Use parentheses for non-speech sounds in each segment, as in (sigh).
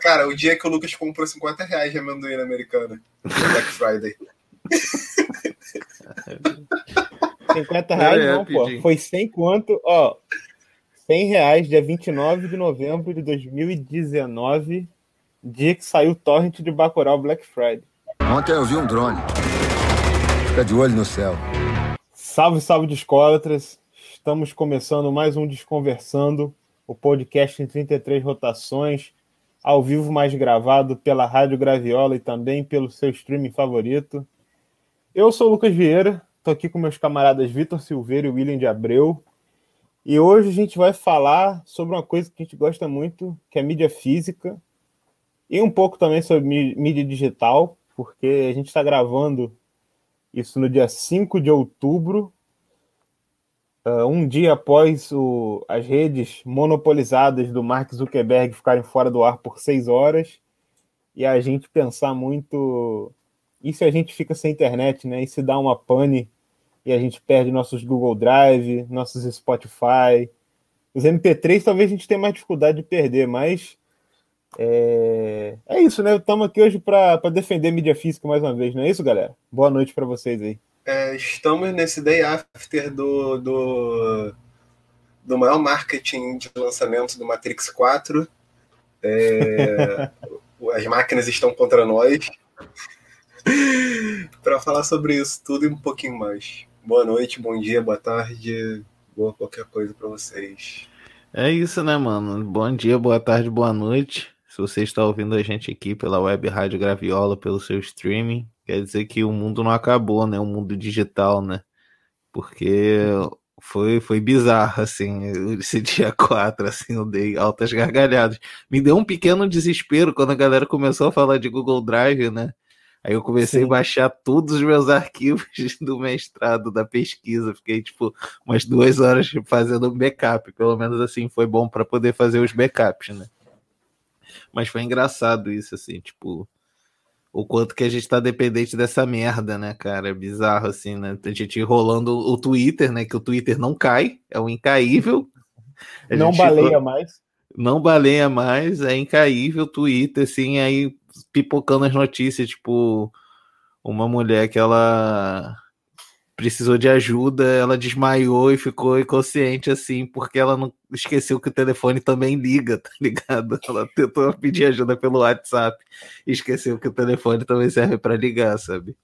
Cara, o dia que o Lucas comprou 50 reais de amendoim na americana. Black Friday. (laughs) 50 reais é, não, pô. Foi 100 quanto? Ó, 100 reais, dia 29 de novembro de 2019, dia que saiu o torrent de Bacurau Black Friday. Ontem eu vi um drone. Fica de olho no céu. Salve, salve, discólatras. Estamos começando mais um Desconversando, o podcast em 33 rotações, ao vivo mais gravado pela Rádio Graviola e também pelo seu streaming favorito. Eu sou o Lucas Vieira, estou aqui com meus camaradas Vitor Silveira e William de Abreu. E hoje a gente vai falar sobre uma coisa que a gente gosta muito, que é mídia física, e um pouco também sobre mídia digital, porque a gente está gravando isso no dia 5 de outubro, uh, um dia após o, as redes monopolizadas do Mark Zuckerberg ficarem fora do ar por seis horas, e a gente pensar muito. E se a gente fica sem internet, né? E se dá uma pane e a gente perde nossos Google Drive, nossos Spotify. Os MP3 talvez a gente tenha mais dificuldade de perder, mas é, é isso, né? Estamos aqui hoje para defender mídia física mais uma vez, não é isso, galera? Boa noite para vocês aí. É, estamos nesse day after do, do, do maior marketing de lançamento do Matrix 4. É, (laughs) as máquinas estão contra nós. (laughs) para falar sobre isso tudo e um pouquinho mais. Boa noite, bom dia, boa tarde, boa qualquer coisa para vocês. É isso, né, mano? Bom dia, boa tarde, boa noite. Se você está ouvindo a gente aqui pela web Rádio Graviola, pelo seu streaming, quer dizer que o mundo não acabou, né? O mundo digital, né? Porque foi, foi bizarro, assim, esse (laughs) dia 4, assim, eu dei altas gargalhadas. Me deu um pequeno desespero quando a galera começou a falar de Google Drive, né? Aí eu comecei Sim. a baixar todos os meus (laughs) arquivos do mestrado, da pesquisa. Fiquei, tipo, umas duas horas fazendo backup. Pelo menos assim, foi bom para poder fazer os backups, né? Mas foi engraçado isso, assim, tipo, o quanto que a gente tá dependente dessa merda, né, cara? É bizarro, assim, né? A gente rolando o Twitter, né? Que o Twitter não cai, é o incaível. A não baleia mais. Não baleia mais, é incaível o Twitter, assim, aí pipocando as notícias, tipo, uma mulher que ela precisou de ajuda, ela desmaiou e ficou inconsciente assim, porque ela não esqueceu que o telefone também liga, tá (laughs) ligado? Ela tentou pedir ajuda pelo WhatsApp e esqueceu que o telefone também serve para ligar, sabe?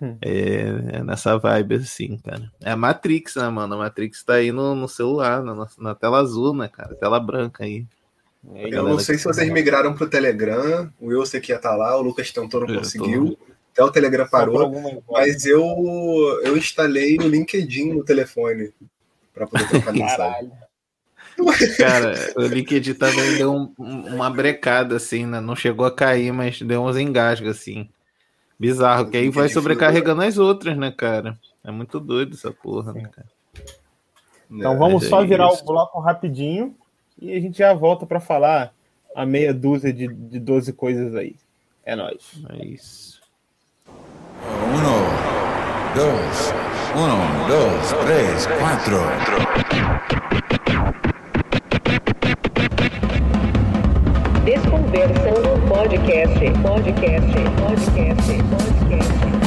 Hum. É, é, nessa vibe assim, cara. É a Matrix, né, mano? A Matrix tá aí no, no celular, na, na tela azul, né, cara? Tela branca aí. Eu não sei se vocês migraram pro Telegram, o Wilson que ia estar tá lá, o Lucas tentou, não conseguiu. Tô... Até o Telegram parou, mas eu, eu instalei o LinkedIn no telefone para poder trocar (laughs) mensagem. Cara, o LinkedIn também deu um, uma brecada, assim, né? Não chegou a cair, mas deu uns engasgos, assim. Bizarro, que aí vai sobrecarregando as outras, né, cara? É muito doido essa porra, né, cara? Então vamos é só virar isso. o bloco rapidinho e a gente já volta para falar a meia dúzia de, de 12 coisas aí. É nóis. É isso. Dos, uno, dos, três, quatro. Desconversando podcast, podcast, podcast, podcast.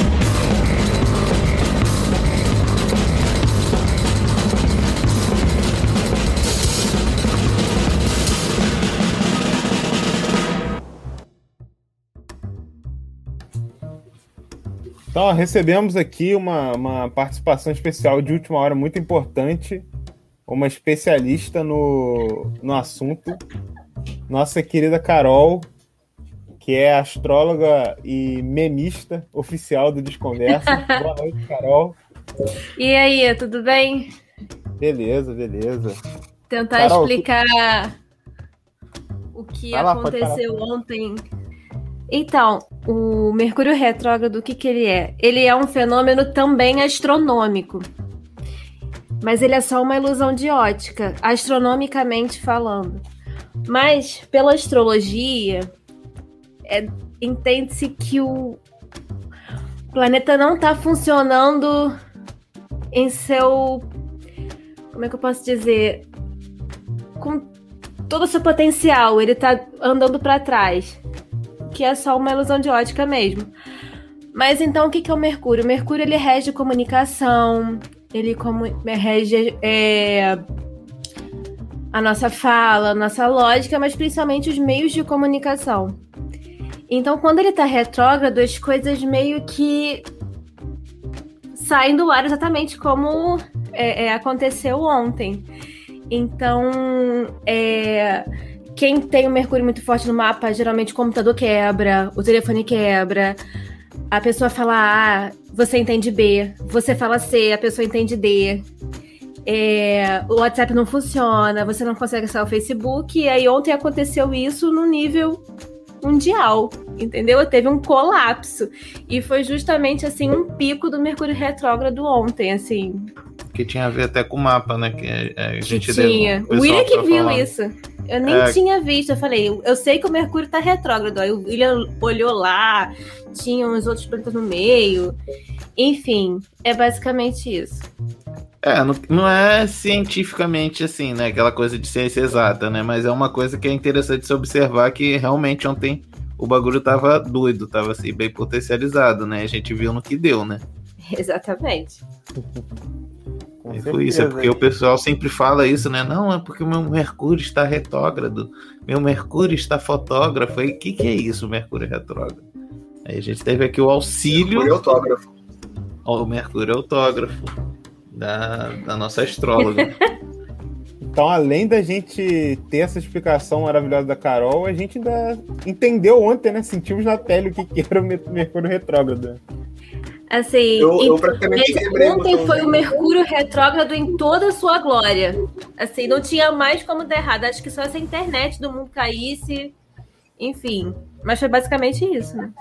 Então, recebemos aqui uma, uma participação especial de última hora muito importante, uma especialista no, no assunto, nossa querida Carol, que é astróloga e memista oficial do Desconversa. (laughs) Boa noite, Carol. E aí, tudo bem? Beleza, beleza. Tentar Carol, explicar o que lá, aconteceu ontem então, o Mercúrio retrógrado, o que, que ele é? Ele é um fenômeno também astronômico. Mas ele é só uma ilusão de ótica, astronomicamente falando. Mas, pela astrologia, é, entende-se que o planeta não está funcionando em seu. Como é que eu posso dizer? Com todo o seu potencial, ele tá andando para trás. Que é só uma ilusão de ótica mesmo. Mas então o que, que é o Mercúrio? O Mercúrio ele rege comunicação, ele como, rege é, a nossa fala, a nossa lógica, mas principalmente os meios de comunicação. Então, quando ele tá retrógrado, as coisas meio que saem do ar exatamente como é, é, aconteceu ontem. Então, é, quem tem o Mercúrio muito forte no mapa, geralmente o computador quebra, o telefone quebra, a pessoa fala A, você entende B, você fala C, a pessoa entende D. É, o WhatsApp não funciona, você não consegue acessar o Facebook, e aí ontem aconteceu isso no nível mundial, entendeu? Teve um colapso. E foi justamente assim um pico do Mercúrio retrógrado ontem, assim. Que tinha a ver até com o mapa, né? Que a gente que tinha. O William que viu falar. isso. Eu nem é... tinha visto. Eu falei, eu sei que o Mercúrio tá retrógrado. Aí o William olhou lá, tinha uns outros planetas no meio. Enfim, é basicamente isso. É, não, não, é cientificamente assim, né? Aquela coisa de ciência exata, né? Mas é uma coisa que é interessante se observar que realmente ontem o bagulho tava doido, tava assim, bem potencializado, né? A gente viu no que deu, né? (laughs) Exatamente. E foi isso, é porque o pessoal sempre fala isso, né? Não, é porque o meu Mercúrio está retrógrado, meu Mercúrio está fotógrafo. E o que, que é isso, Mercúrio retrógrado? Aí a gente teve aqui o auxílio. Mercúrio autógrafo. O Mercúrio autógrafo da, da nossa astróloga. (laughs) Então, além da gente ter essa explicação maravilhosa da Carol, a gente ainda entendeu ontem, né? Sentimos na pele o que era o Mercúrio retrógrado. Assim, eu, eu ontem foi o Mercúrio retrógrado em toda a sua glória. Assim, não tinha mais como dar errado. Acho que só se a internet do mundo caísse. Enfim. Mas foi basicamente isso, né?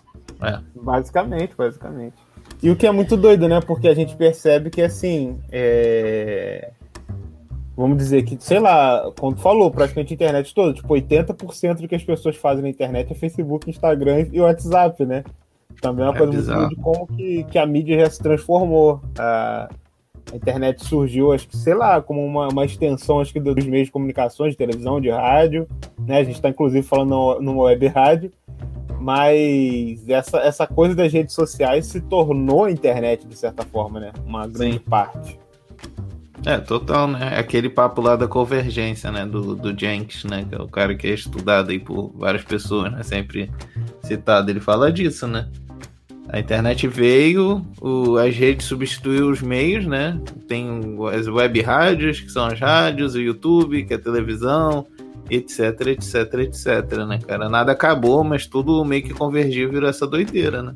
É. Basicamente, basicamente. E o que é muito doido, né? Porque a gente percebe que, assim, é... vamos dizer que, sei lá, quando falou, praticamente a internet toda, tipo, 80% do que as pessoas fazem na internet é Facebook, Instagram e WhatsApp, né? Também é uma é coisa bizarro. muito de como que, que a mídia já se transformou. A, a internet surgiu, acho que, sei lá, como uma, uma extensão, acho que, dos meios de comunicações, de televisão, de rádio, né? A gente está, inclusive, falando numa web rádio mas essa, essa coisa das redes sociais se tornou a internet, de certa forma, né? Uma grande Sim. parte. É, total, né? Aquele papo lá da convergência, né? Do, do Jenks, né? Que é o cara que é estudado aí por várias pessoas, né? Sempre citado. Ele fala disso, né? A internet veio, o, as redes substituíram os meios, né? Tem as web rádios, que são as rádios, o YouTube, que é a televisão, etc, etc, etc, né, cara? Nada acabou, mas tudo meio que convergiu e virou essa doideira, né?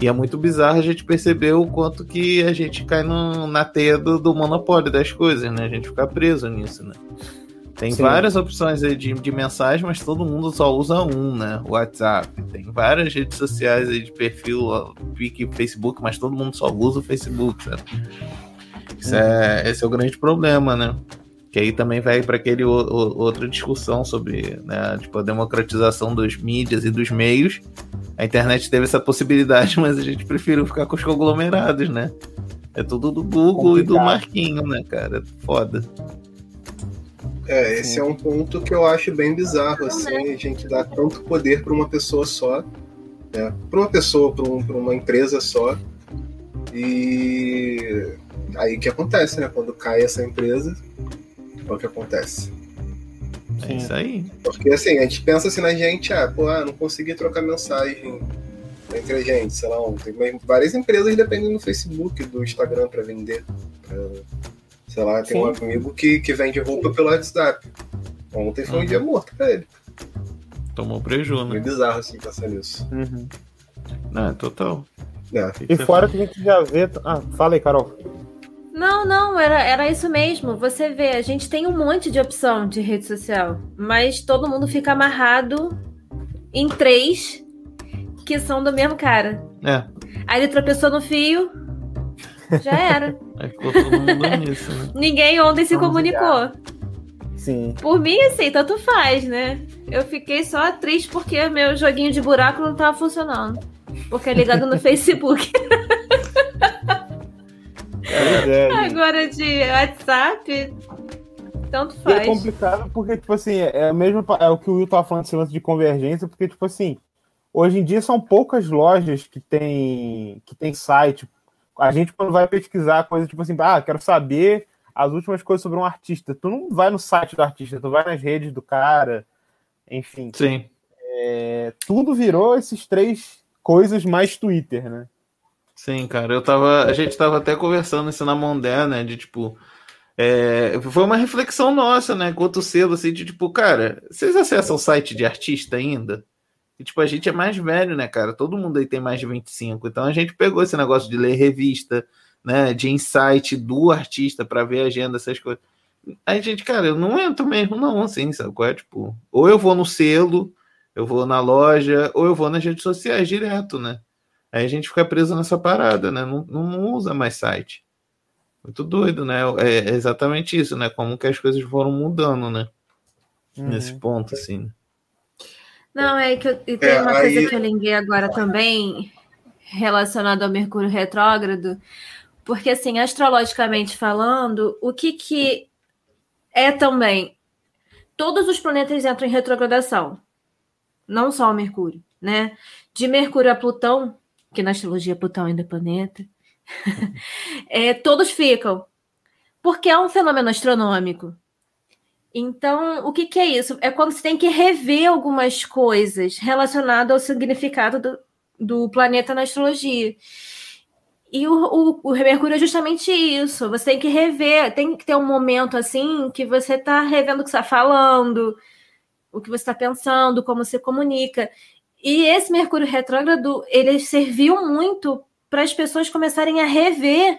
E é muito bizarro a gente perceber o quanto que a gente cai no, na teia do, do, monopólio das coisas, né? A gente fica preso nisso, né? Tem Sim. várias opções aí de, de mensagem, mas todo mundo só usa um, né? WhatsApp. Tem várias redes sociais aí de perfil, Facebook, mas todo mundo só usa o Facebook, sabe? Isso é, esse é o grande problema, né? Que aí também vai para aquele o, o, outra discussão sobre né, tipo, a democratização dos mídias e dos meios. A internet teve essa possibilidade, (laughs) mas a gente preferiu ficar com os conglomerados, né? É tudo do Google Complicado. e do Marquinho, né, cara? Foda. É, esse Sim. é um ponto que eu acho bem bizarro, assim, a gente dá tanto poder para uma pessoa só, né? Para uma pessoa, para um, uma empresa só. E aí que acontece, né? Quando cai essa empresa, é o que acontece. É isso aí. Porque assim, a gente pensa assim na gente, ah, pô, ah, não consegui trocar mensagem entre a gente, sei lá, ontem. Várias empresas dependem do Facebook, do Instagram para vender. Pra, sei lá, tem Sim. um amigo que, que vende roupa pelo WhatsApp. Ontem foi uhum. um dia morto pra ele. Tomou prejuízo, né? É bizarro assim pensar nisso. Uhum. Não, é total. É. E fora que a gente já vê. Ah, fala aí, Carol. Não, não, era, era isso mesmo. Você vê, a gente tem um monte de opção de rede social, mas todo mundo fica amarrado em três que são do mesmo cara. É. Aí ele tropeçou no fio, já era. (laughs) É, todo mundo nisso, né? (laughs) Ninguém ontem se Vamos comunicou. Ligar. Sim. Por mim, assim, tanto faz, né? Eu fiquei só triste porque meu joguinho de buraco não tava funcionando. Porque é ligado no (laughs) Facebook. É, Agora de WhatsApp. Tanto é faz. é complicado porque, tipo assim, é, mesmo, é o que o Will tava falando desse lance de convergência, porque, tipo assim, hoje em dia são poucas lojas que tem, que tem site. A gente, quando vai pesquisar coisa, tipo assim, ah, quero saber as últimas coisas sobre um artista. Tu não vai no site do artista, tu vai nas redes do cara, enfim. Sim. É, tudo virou esses três coisas mais Twitter, né? Sim, cara, eu tava. A gente tava até conversando isso na Mondé, né? De tipo. É, foi uma reflexão nossa, né? Quanto cedo, assim, de tipo, cara, vocês acessam o site de artista ainda? E, tipo, a gente é mais velho, né, cara? Todo mundo aí tem mais de 25. Então a gente pegou esse negócio de ler revista, né? De insight do artista para ver a agenda, essas coisas. Aí, gente, cara, eu não entro mesmo, não, assim, sabe? Qual é? Tipo, ou eu vou no selo, eu vou na loja, ou eu vou nas redes sociais direto, né? Aí a gente fica preso nessa parada, né? Não, não usa mais site. Muito doido, né? É exatamente isso, né? Como que as coisas foram mudando, né? Uhum. Nesse ponto, assim. Não, é que eu, e tem é, uma aí... coisa que eu lembrei agora também, relacionada ao Mercúrio retrógrado, porque, assim, astrologicamente falando, o que que é também? Todos os planetas entram em retrogradação, não só o Mercúrio, né? De Mercúrio a Plutão, que na astrologia Plutão ainda é planeta, (laughs) é, todos ficam. Porque é um fenômeno astronômico. Então, o que, que, é isso? É quando você tem que rever algumas coisas relacionadas ao significado do, do planeta na astrologia. E o, o, o, Mercúrio é justamente isso. Você tem que rever, tem que ter um momento assim que você está revendo o que está falando, o que você está pensando, como você comunica. E esse Mercúrio retrógrado, ele serviu muito para as pessoas começarem a rever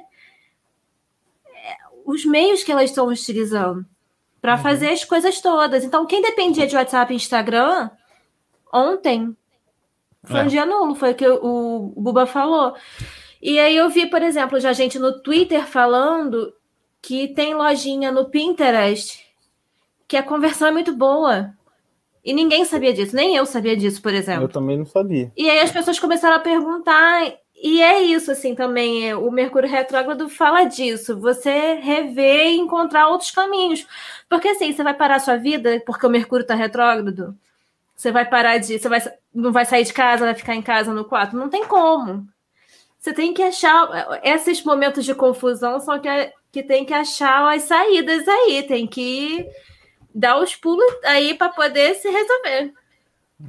é, os meios que elas estão utilizando para uhum. fazer as coisas todas. Então, quem dependia de WhatsApp e Instagram, ontem foi é. um dia nulo, foi o que o, Buba falou. E aí eu vi, por exemplo, já gente no Twitter falando que tem lojinha no Pinterest que a conversão é muito boa. E ninguém sabia disso, nem eu sabia disso, por exemplo. Eu também não sabia. E aí as pessoas começaram a perguntar, e é isso, assim, também. É, o Mercúrio Retrógrado fala disso. Você rever e encontrar outros caminhos. Porque, assim, você vai parar a sua vida porque o Mercúrio está retrógrado? Você vai parar de. Você vai, não vai sair de casa, vai ficar em casa no quarto? Não tem como. Você tem que achar. Esses momentos de confusão são que, que tem que achar as saídas aí. Tem que dar os pulos aí para poder se resolver.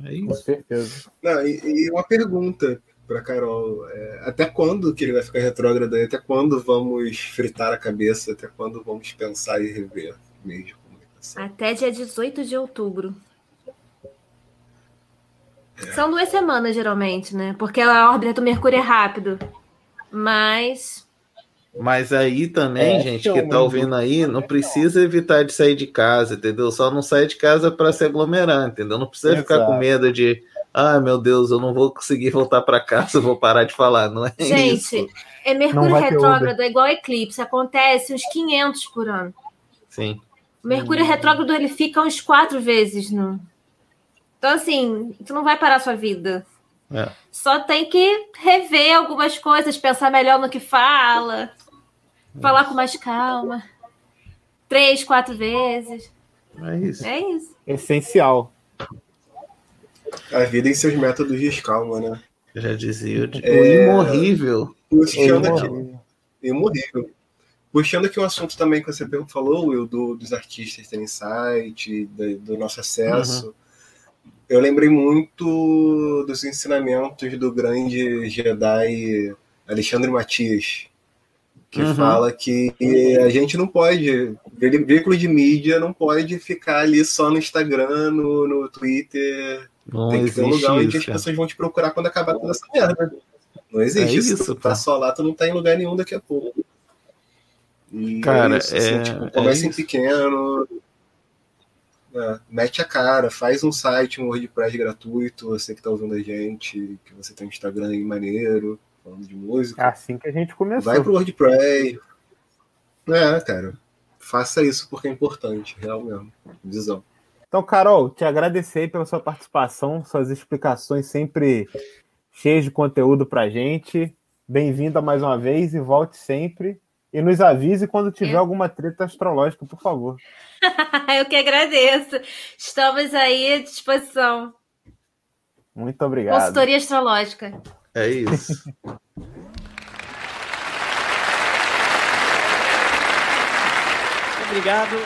É isso. Com certeza. Não, e, e uma pergunta para Carol: é, até quando que ele vai ficar retrógrado aí? Até quando vamos fritar a cabeça? Até quando vamos pensar e rever meio de comunicação? Até dia 18 de outubro. É. São duas semanas, geralmente, né? Porque a órbita do Mercúrio é rápido. Mas mas aí também, é, gente, que tá ouvindo aí, não precisa evitar de sair de casa, entendeu? Só não sair de casa para se aglomerar, entendeu? Não precisa Exato. ficar com medo de, ah, meu Deus, eu não vou conseguir voltar para casa, eu vou parar de falar, não é gente, isso. Gente, é Mercúrio retrógrado, é igual eclipse, acontece uns 500 por ano. Sim. O Mercúrio hum. retrógrado, ele fica uns quatro vezes no... Então, assim, tu não vai parar a sua vida. É. Só tem que rever algumas coisas, pensar melhor no que fala, falar com mais calma. Três, quatro vezes. É isso. É isso. Essencial. A vida em seus métodos de calma, né? Eu já dizia, o é... imorrível. Puxando aqui. Imorrível. Puxando aqui um assunto também que você falou, Will, do, dos artistas terem site, do, do nosso acesso. Uhum eu lembrei muito dos ensinamentos do grande Jedi Alexandre Matias, que uhum. fala que a gente não pode, veículo de mídia não pode ficar ali só no Instagram, no, no Twitter. Não Tem que ter um lugar onde as pessoas vão te procurar quando acabar toda essa merda. Não existe é isso. Se tu tá só lá, tu não tá em lugar nenhum daqui a pouco. E Cara, é isso, assim, é, tipo, comece é em pequeno, é, mete a cara, faz um site, um WordPress gratuito, você que está ouvindo a gente, que você tem um Instagram aí maneiro, falando de música. É assim que a gente começou. Vai pro WordPress. É, cara. Faça isso porque é importante, real mesmo. Visão. Então, Carol, te agradecer pela sua participação, suas explicações sempre cheias de conteúdo pra gente. Bem-vinda mais uma vez e volte sempre. e nos avise quando tiver é. alguma treta astrológica, por favor. (laughs) Eu que agradeço. Estamos aí à disposição. Muito obrigado. Consultoria astrológica. É isso. (laughs) obrigado,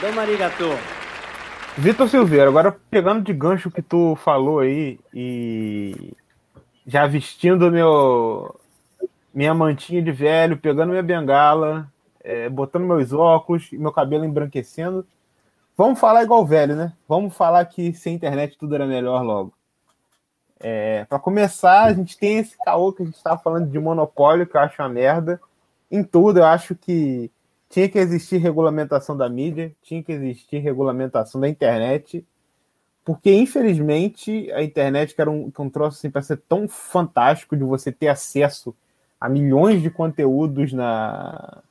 Dom Arigato. Vitor Silveira, agora pegando de gancho que tu falou aí e já vestindo meu minha mantinha de velho, pegando minha bengala, é, botando meus óculos e meu cabelo embranquecendo. Vamos falar igual velho, né? Vamos falar que sem internet tudo era melhor logo. É, para começar, a gente tem esse caô que a gente estava falando de monopólio, que eu acho uma merda. Em tudo, eu acho que tinha que existir regulamentação da mídia, tinha que existir regulamentação da internet, porque infelizmente a internet, que era um, que um troço assim, para ser tão fantástico de você ter acesso a milhões de conteúdos na.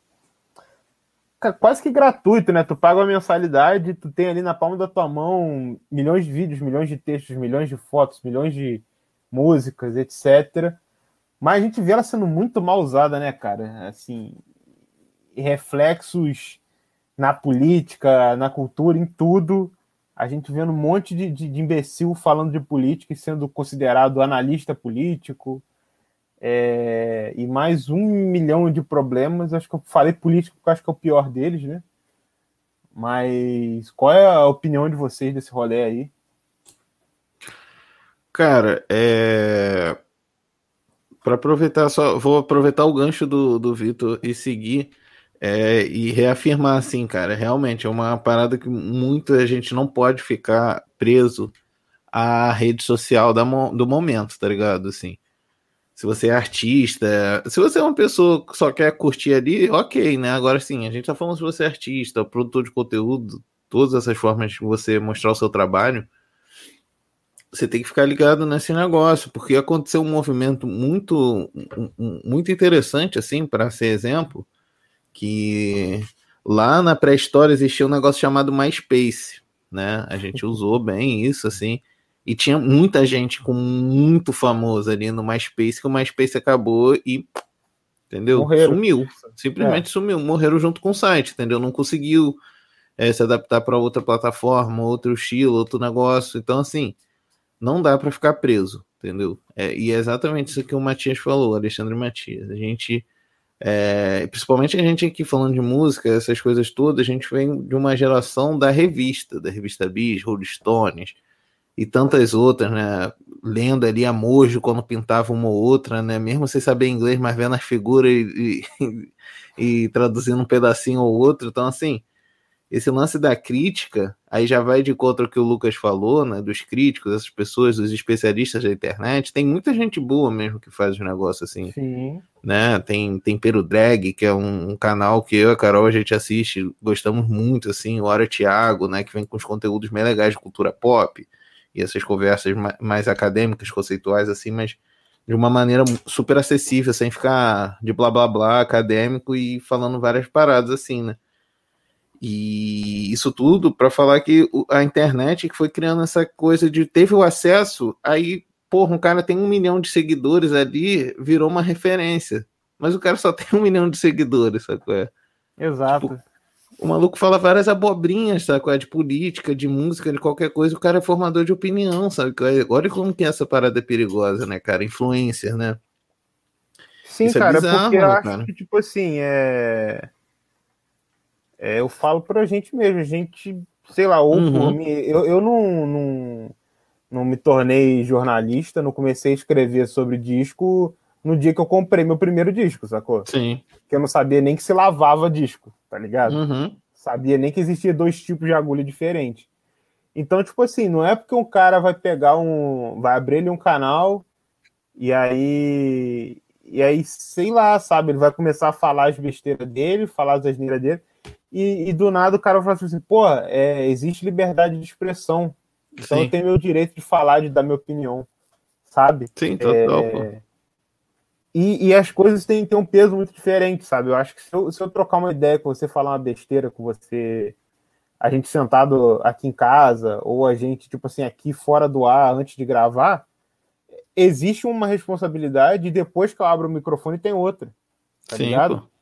Quase que gratuito, né? Tu paga uma mensalidade, tu tem ali na palma da tua mão milhões de vídeos, milhões de textos, milhões de fotos, milhões de músicas, etc. Mas a gente vê ela sendo muito mal usada, né, cara? Assim, reflexos na política, na cultura, em tudo. A gente vendo um monte de, de, de imbecil falando de política e sendo considerado analista político. É, e mais um milhão de problemas. Acho que eu falei político porque acho que é o pior deles, né? Mas qual é a opinião de vocês desse rolê aí? Cara, é. Para aproveitar só, vou aproveitar o gancho do, do Vitor e seguir é, e reafirmar assim, cara, realmente é uma parada que muita gente não pode ficar preso à rede social da, do momento, tá ligado? Assim, se você é artista, se você é uma pessoa que só quer curtir ali, ok, né? Agora sim, a gente tá falando se você é artista, produtor de conteúdo, todas essas formas de você mostrar o seu trabalho, você tem que ficar ligado nesse negócio, porque aconteceu um movimento muito, muito interessante, assim, para ser exemplo, que lá na pré-história existia um negócio chamado MySpace, né? A gente usou bem isso, assim, e tinha muita gente com muito famoso ali no MySpace, que o MySpace acabou e, entendeu? Morreram. Sumiu, simplesmente é. sumiu, morreram junto com o site, entendeu? Não conseguiu é, se adaptar para outra plataforma, outro estilo, outro negócio, então, assim, não dá para ficar preso, entendeu? É, e é exatamente isso que o Matias falou, Alexandre Matias, a gente é, principalmente a gente aqui falando de música, essas coisas todas, a gente vem de uma geração da revista, da revista Bis, Rolling Stones e tantas outras, né? Lendo ali a Mojo quando pintava uma ou outra, né? Mesmo sem saber inglês, mas vendo as figuras e, (laughs) e, e traduzindo um pedacinho ou outro. Então, assim, esse lance da crítica, aí já vai de contra o que o Lucas falou, né? Dos críticos, essas pessoas, dos especialistas da internet. Tem muita gente boa mesmo que faz os negócios assim. Sim. Né? Tem Tempero Drag, que é um, um, canal que eu e a Carol a gente assiste, gostamos muito, assim, o Hora Thiago, né? Que vem com os conteúdos bem legais de cultura pop e essas conversas mais acadêmicas, conceituais, assim, mas de uma maneira super acessível, sem ficar de blá blá blá acadêmico e falando várias paradas assim, né? E isso tudo para falar que a internet que foi criando essa coisa de teve o acesso, aí, porra, um cara tem um milhão de seguidores ali, virou uma referência. Mas o cara só (laughs) tem um milhão de seguidores, sacou? É? Exato. Tipo, o maluco fala várias abobrinhas, sacou? É de política, de música, de qualquer coisa, o cara é formador de opinião, sabe? Olha como que essa parada é perigosa, né, cara? Influencer, né? Sim, Isso é cara, é bizarro, porque eu cara. acho que, tipo assim, é é, eu falo pra gente mesmo, a gente, sei lá, ou uhum. mim, eu, eu não, não, não me tornei jornalista, não comecei a escrever sobre disco no dia que eu comprei meu primeiro disco, sacou? Sim. Que eu não sabia nem que se lavava disco, tá ligado? Uhum. Sabia nem que existia dois tipos de agulha diferentes. Então, tipo assim, não é porque um cara vai pegar um. vai abrir ele um canal e aí. E aí, sei lá, sabe? Ele vai começar a falar as besteiras dele, falar as asneiras dele e, e, do nada o cara fala assim, pô, é, existe liberdade de expressão. Então Sim. eu tenho meu direito de falar, de dar minha opinião, sabe? Sim, total, é... e, e, as coisas têm, têm um peso muito diferente, sabe? Eu acho que se eu, se eu trocar uma ideia com você, falar uma besteira com você, a gente sentado aqui em casa, ou a gente, tipo assim, aqui fora do ar, antes de gravar, existe uma responsabilidade e depois que eu abro o microfone tem outra. Tá Sim, ligado? Pô.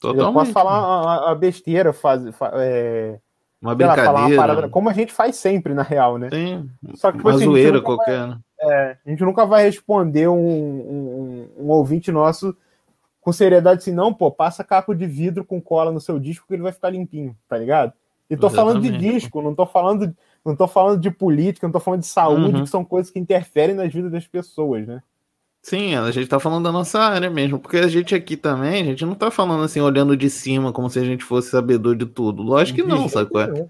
Totalmente. Eu posso falar uma, uma besteira, faz, é, uma brincadeira. Lá, uma parada, como a gente faz sempre, na real, né? Sim, Só que, tipo, uma assim, zoeira qualquer, vai, né? É, a gente nunca vai responder um, um, um, ouvinte nosso com seriedade assim, não, pô, passa caco de vidro com cola no seu disco que ele vai ficar limpinho, tá ligado? E tô Exatamente. falando de disco, não tô falando, não tô falando de política, não tô falando de saúde, uhum. que são coisas que interferem nas vidas das pessoas, né? Sim, a gente tá falando da nossa área mesmo, porque a gente aqui também, a gente não tá falando assim, olhando de cima, como se a gente fosse sabedor de tudo. Lógico que não, qual é?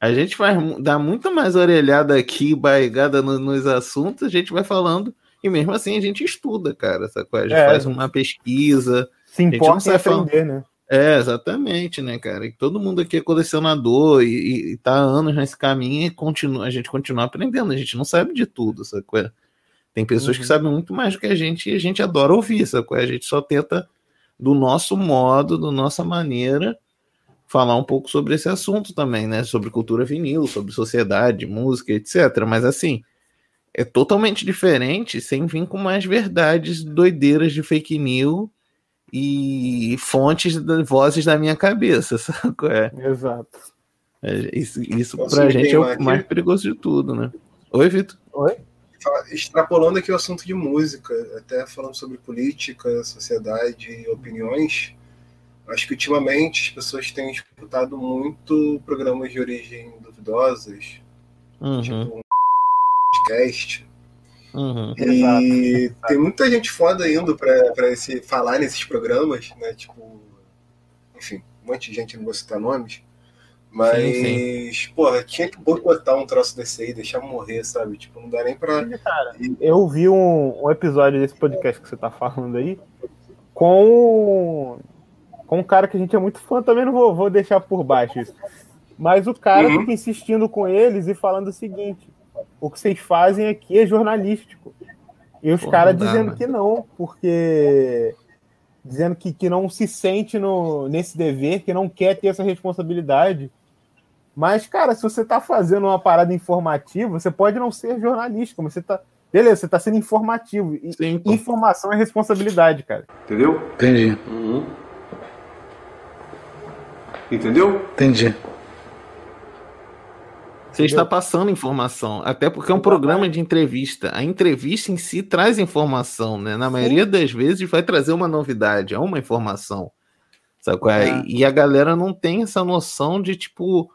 A gente vai dar muito mais orelhada aqui, barrigada no, nos assuntos, a gente vai falando, e mesmo assim a gente estuda, cara, é? A gente é, faz uma pesquisa. Se importa em aprender, né? É, exatamente, né, cara? E todo mundo aqui é colecionador e, e tá há anos nesse caminho e continua, a gente continua aprendendo, a gente não sabe de tudo, é? Tem pessoas uhum. que sabem muito mais do que a gente e a gente adora ouvir, sabe? A gente só tenta, do nosso modo, da nossa maneira, falar um pouco sobre esse assunto também, né? Sobre cultura vinil, sobre sociedade, música, etc. Mas assim, é totalmente diferente sem vir com mais verdades doideiras de fake news e fontes de vozes da minha cabeça, (laughs) sabe? É? Exato. É, isso isso pra gente é o mais perigoso de tudo, né? Oi, Vitor. Oi? Extrapolando aqui o assunto de música, até falando sobre política, sociedade e opiniões, acho que ultimamente as pessoas têm escutado muito programas de origem duvidosas, uhum. tipo um podcast. Uhum. E Exato. tem muita gente foda indo para esse falar nesses programas, né? Tipo, enfim, um monte de gente, não vou citar nomes, mas, sim, sim. porra, tinha que boicotar um troço desse aí, deixar morrer, sabe? Tipo, não dá nem pra. Cara, eu vi um, um episódio desse podcast que você tá falando aí com, com um cara que a gente é muito fã, também não vou, vou deixar por baixo isso. Mas o cara uhum. fica insistindo com eles e falando o seguinte: o que vocês fazem aqui é jornalístico. E os caras dizendo que não, porque dizendo que, que não se sente no, nesse dever, que não quer ter essa responsabilidade. Mas, cara, se você está fazendo uma parada informativa, você pode não ser jornalístico, mas você tá. Beleza, você está sendo informativo. E Sim, informação é responsabilidade, cara. Entendeu? Entendi. Uhum. Entendeu? Entendi. Você está passando informação, até porque é um programa de entrevista. A entrevista em si traz informação, né? Na maioria Sim. das vezes vai trazer uma novidade, é uma informação. Sabe qual é? é. E a galera não tem essa noção de tipo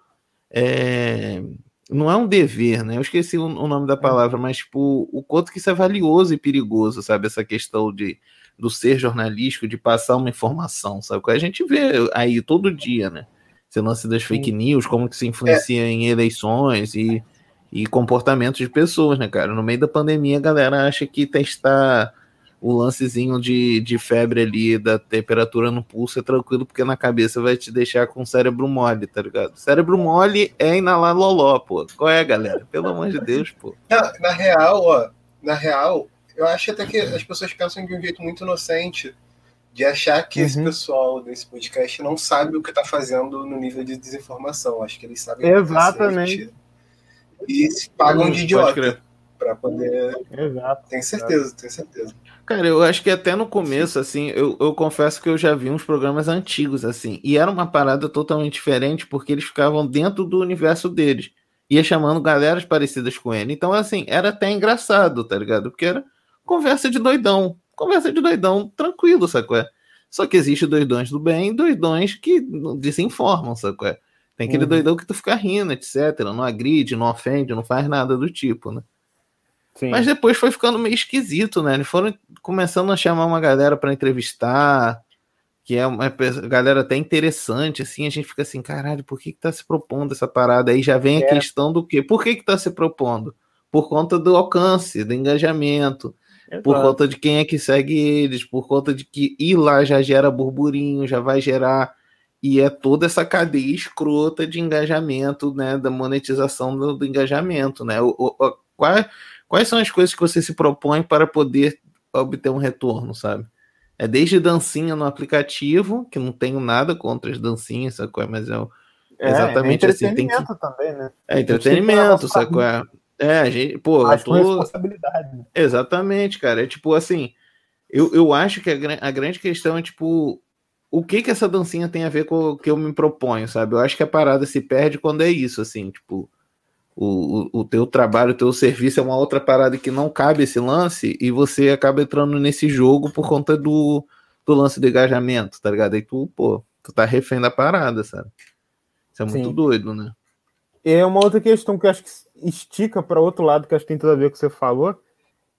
é, não é um dever, né? Eu esqueci o, o nome da é. palavra, mas tipo, o quanto que isso é valioso e perigoso, sabe? Essa questão de do ser jornalístico, de passar uma informação, sabe? A gente vê aí todo dia, né? Esse lance das fake news, como que se influencia é. em eleições e, e comportamentos de pessoas, né, cara? No meio da pandemia, a galera acha que testar o lancezinho de, de febre ali, da temperatura no pulso, é tranquilo, porque na cabeça vai te deixar com cérebro mole, tá ligado? Cérebro mole é inalar loló, pô. Qual é, galera? Pelo amor de Deus, pô. Na, na real, ó, na real, eu acho até que as pessoas pensam de um jeito muito inocente de achar que uhum. esse pessoal desse podcast não sabe o que está fazendo no nível de desinformação. Acho que eles sabem. Exatamente. E se pagam de idiota para poder. Exato. Tenho certeza, tenho certeza. Cara, eu acho que até no começo, assim, eu, eu confesso que eu já vi uns programas antigos, assim, e era uma parada totalmente diferente, porque eles ficavam dentro do universo deles. Ia chamando galeras parecidas com ele. Então, assim, era até engraçado, tá ligado? Porque era conversa de doidão. Conversa de doidão tranquilo, sacou? É? Só que existe doidões do bem e doidões que desinformam, sacou? É? Tem aquele uhum. doidão que tu fica rindo, etc. Não agride, não ofende, não faz nada do tipo, né? Sim. Mas depois foi ficando meio esquisito, né? Eles foram começando a chamar uma galera para entrevistar, que é uma galera até interessante, assim, a gente fica assim, caralho, por que que tá se propondo essa parada? Aí já vem a é. questão do quê? Por que que tá se propondo? Por conta do alcance, do engajamento, Exato. por conta de quem é que segue eles, por conta de que ir lá já gera burburinho, já vai gerar e é toda essa cadeia escrota de engajamento, né, da monetização do, do engajamento, né? O, o, qual, Quais são as coisas que você se propõe para poder obter um retorno, sabe? É desde dancinha no aplicativo, que não tenho nada contra as dancinhas, sacou? Mas é, é exatamente é assim. Tem que... também, né? É entretenimento, sacou? É, é, a gente, pô, acho tô... responsabilidade. Né? Exatamente, cara. É tipo assim, eu, eu acho que a, a grande questão é tipo o que que essa dancinha tem a ver com o que eu me proponho, sabe? Eu acho que a parada se perde quando é isso, assim, tipo, o, o, o teu trabalho, o teu serviço é uma outra parada que não cabe esse lance e você acaba entrando nesse jogo por conta do, do lance do engajamento, tá ligado? Aí tu, pô, tu tá refém da parada, sabe? Isso é muito Sim. doido, né? É uma outra questão que eu acho que estica para outro lado, que acho que tem tudo a ver com o que você falou,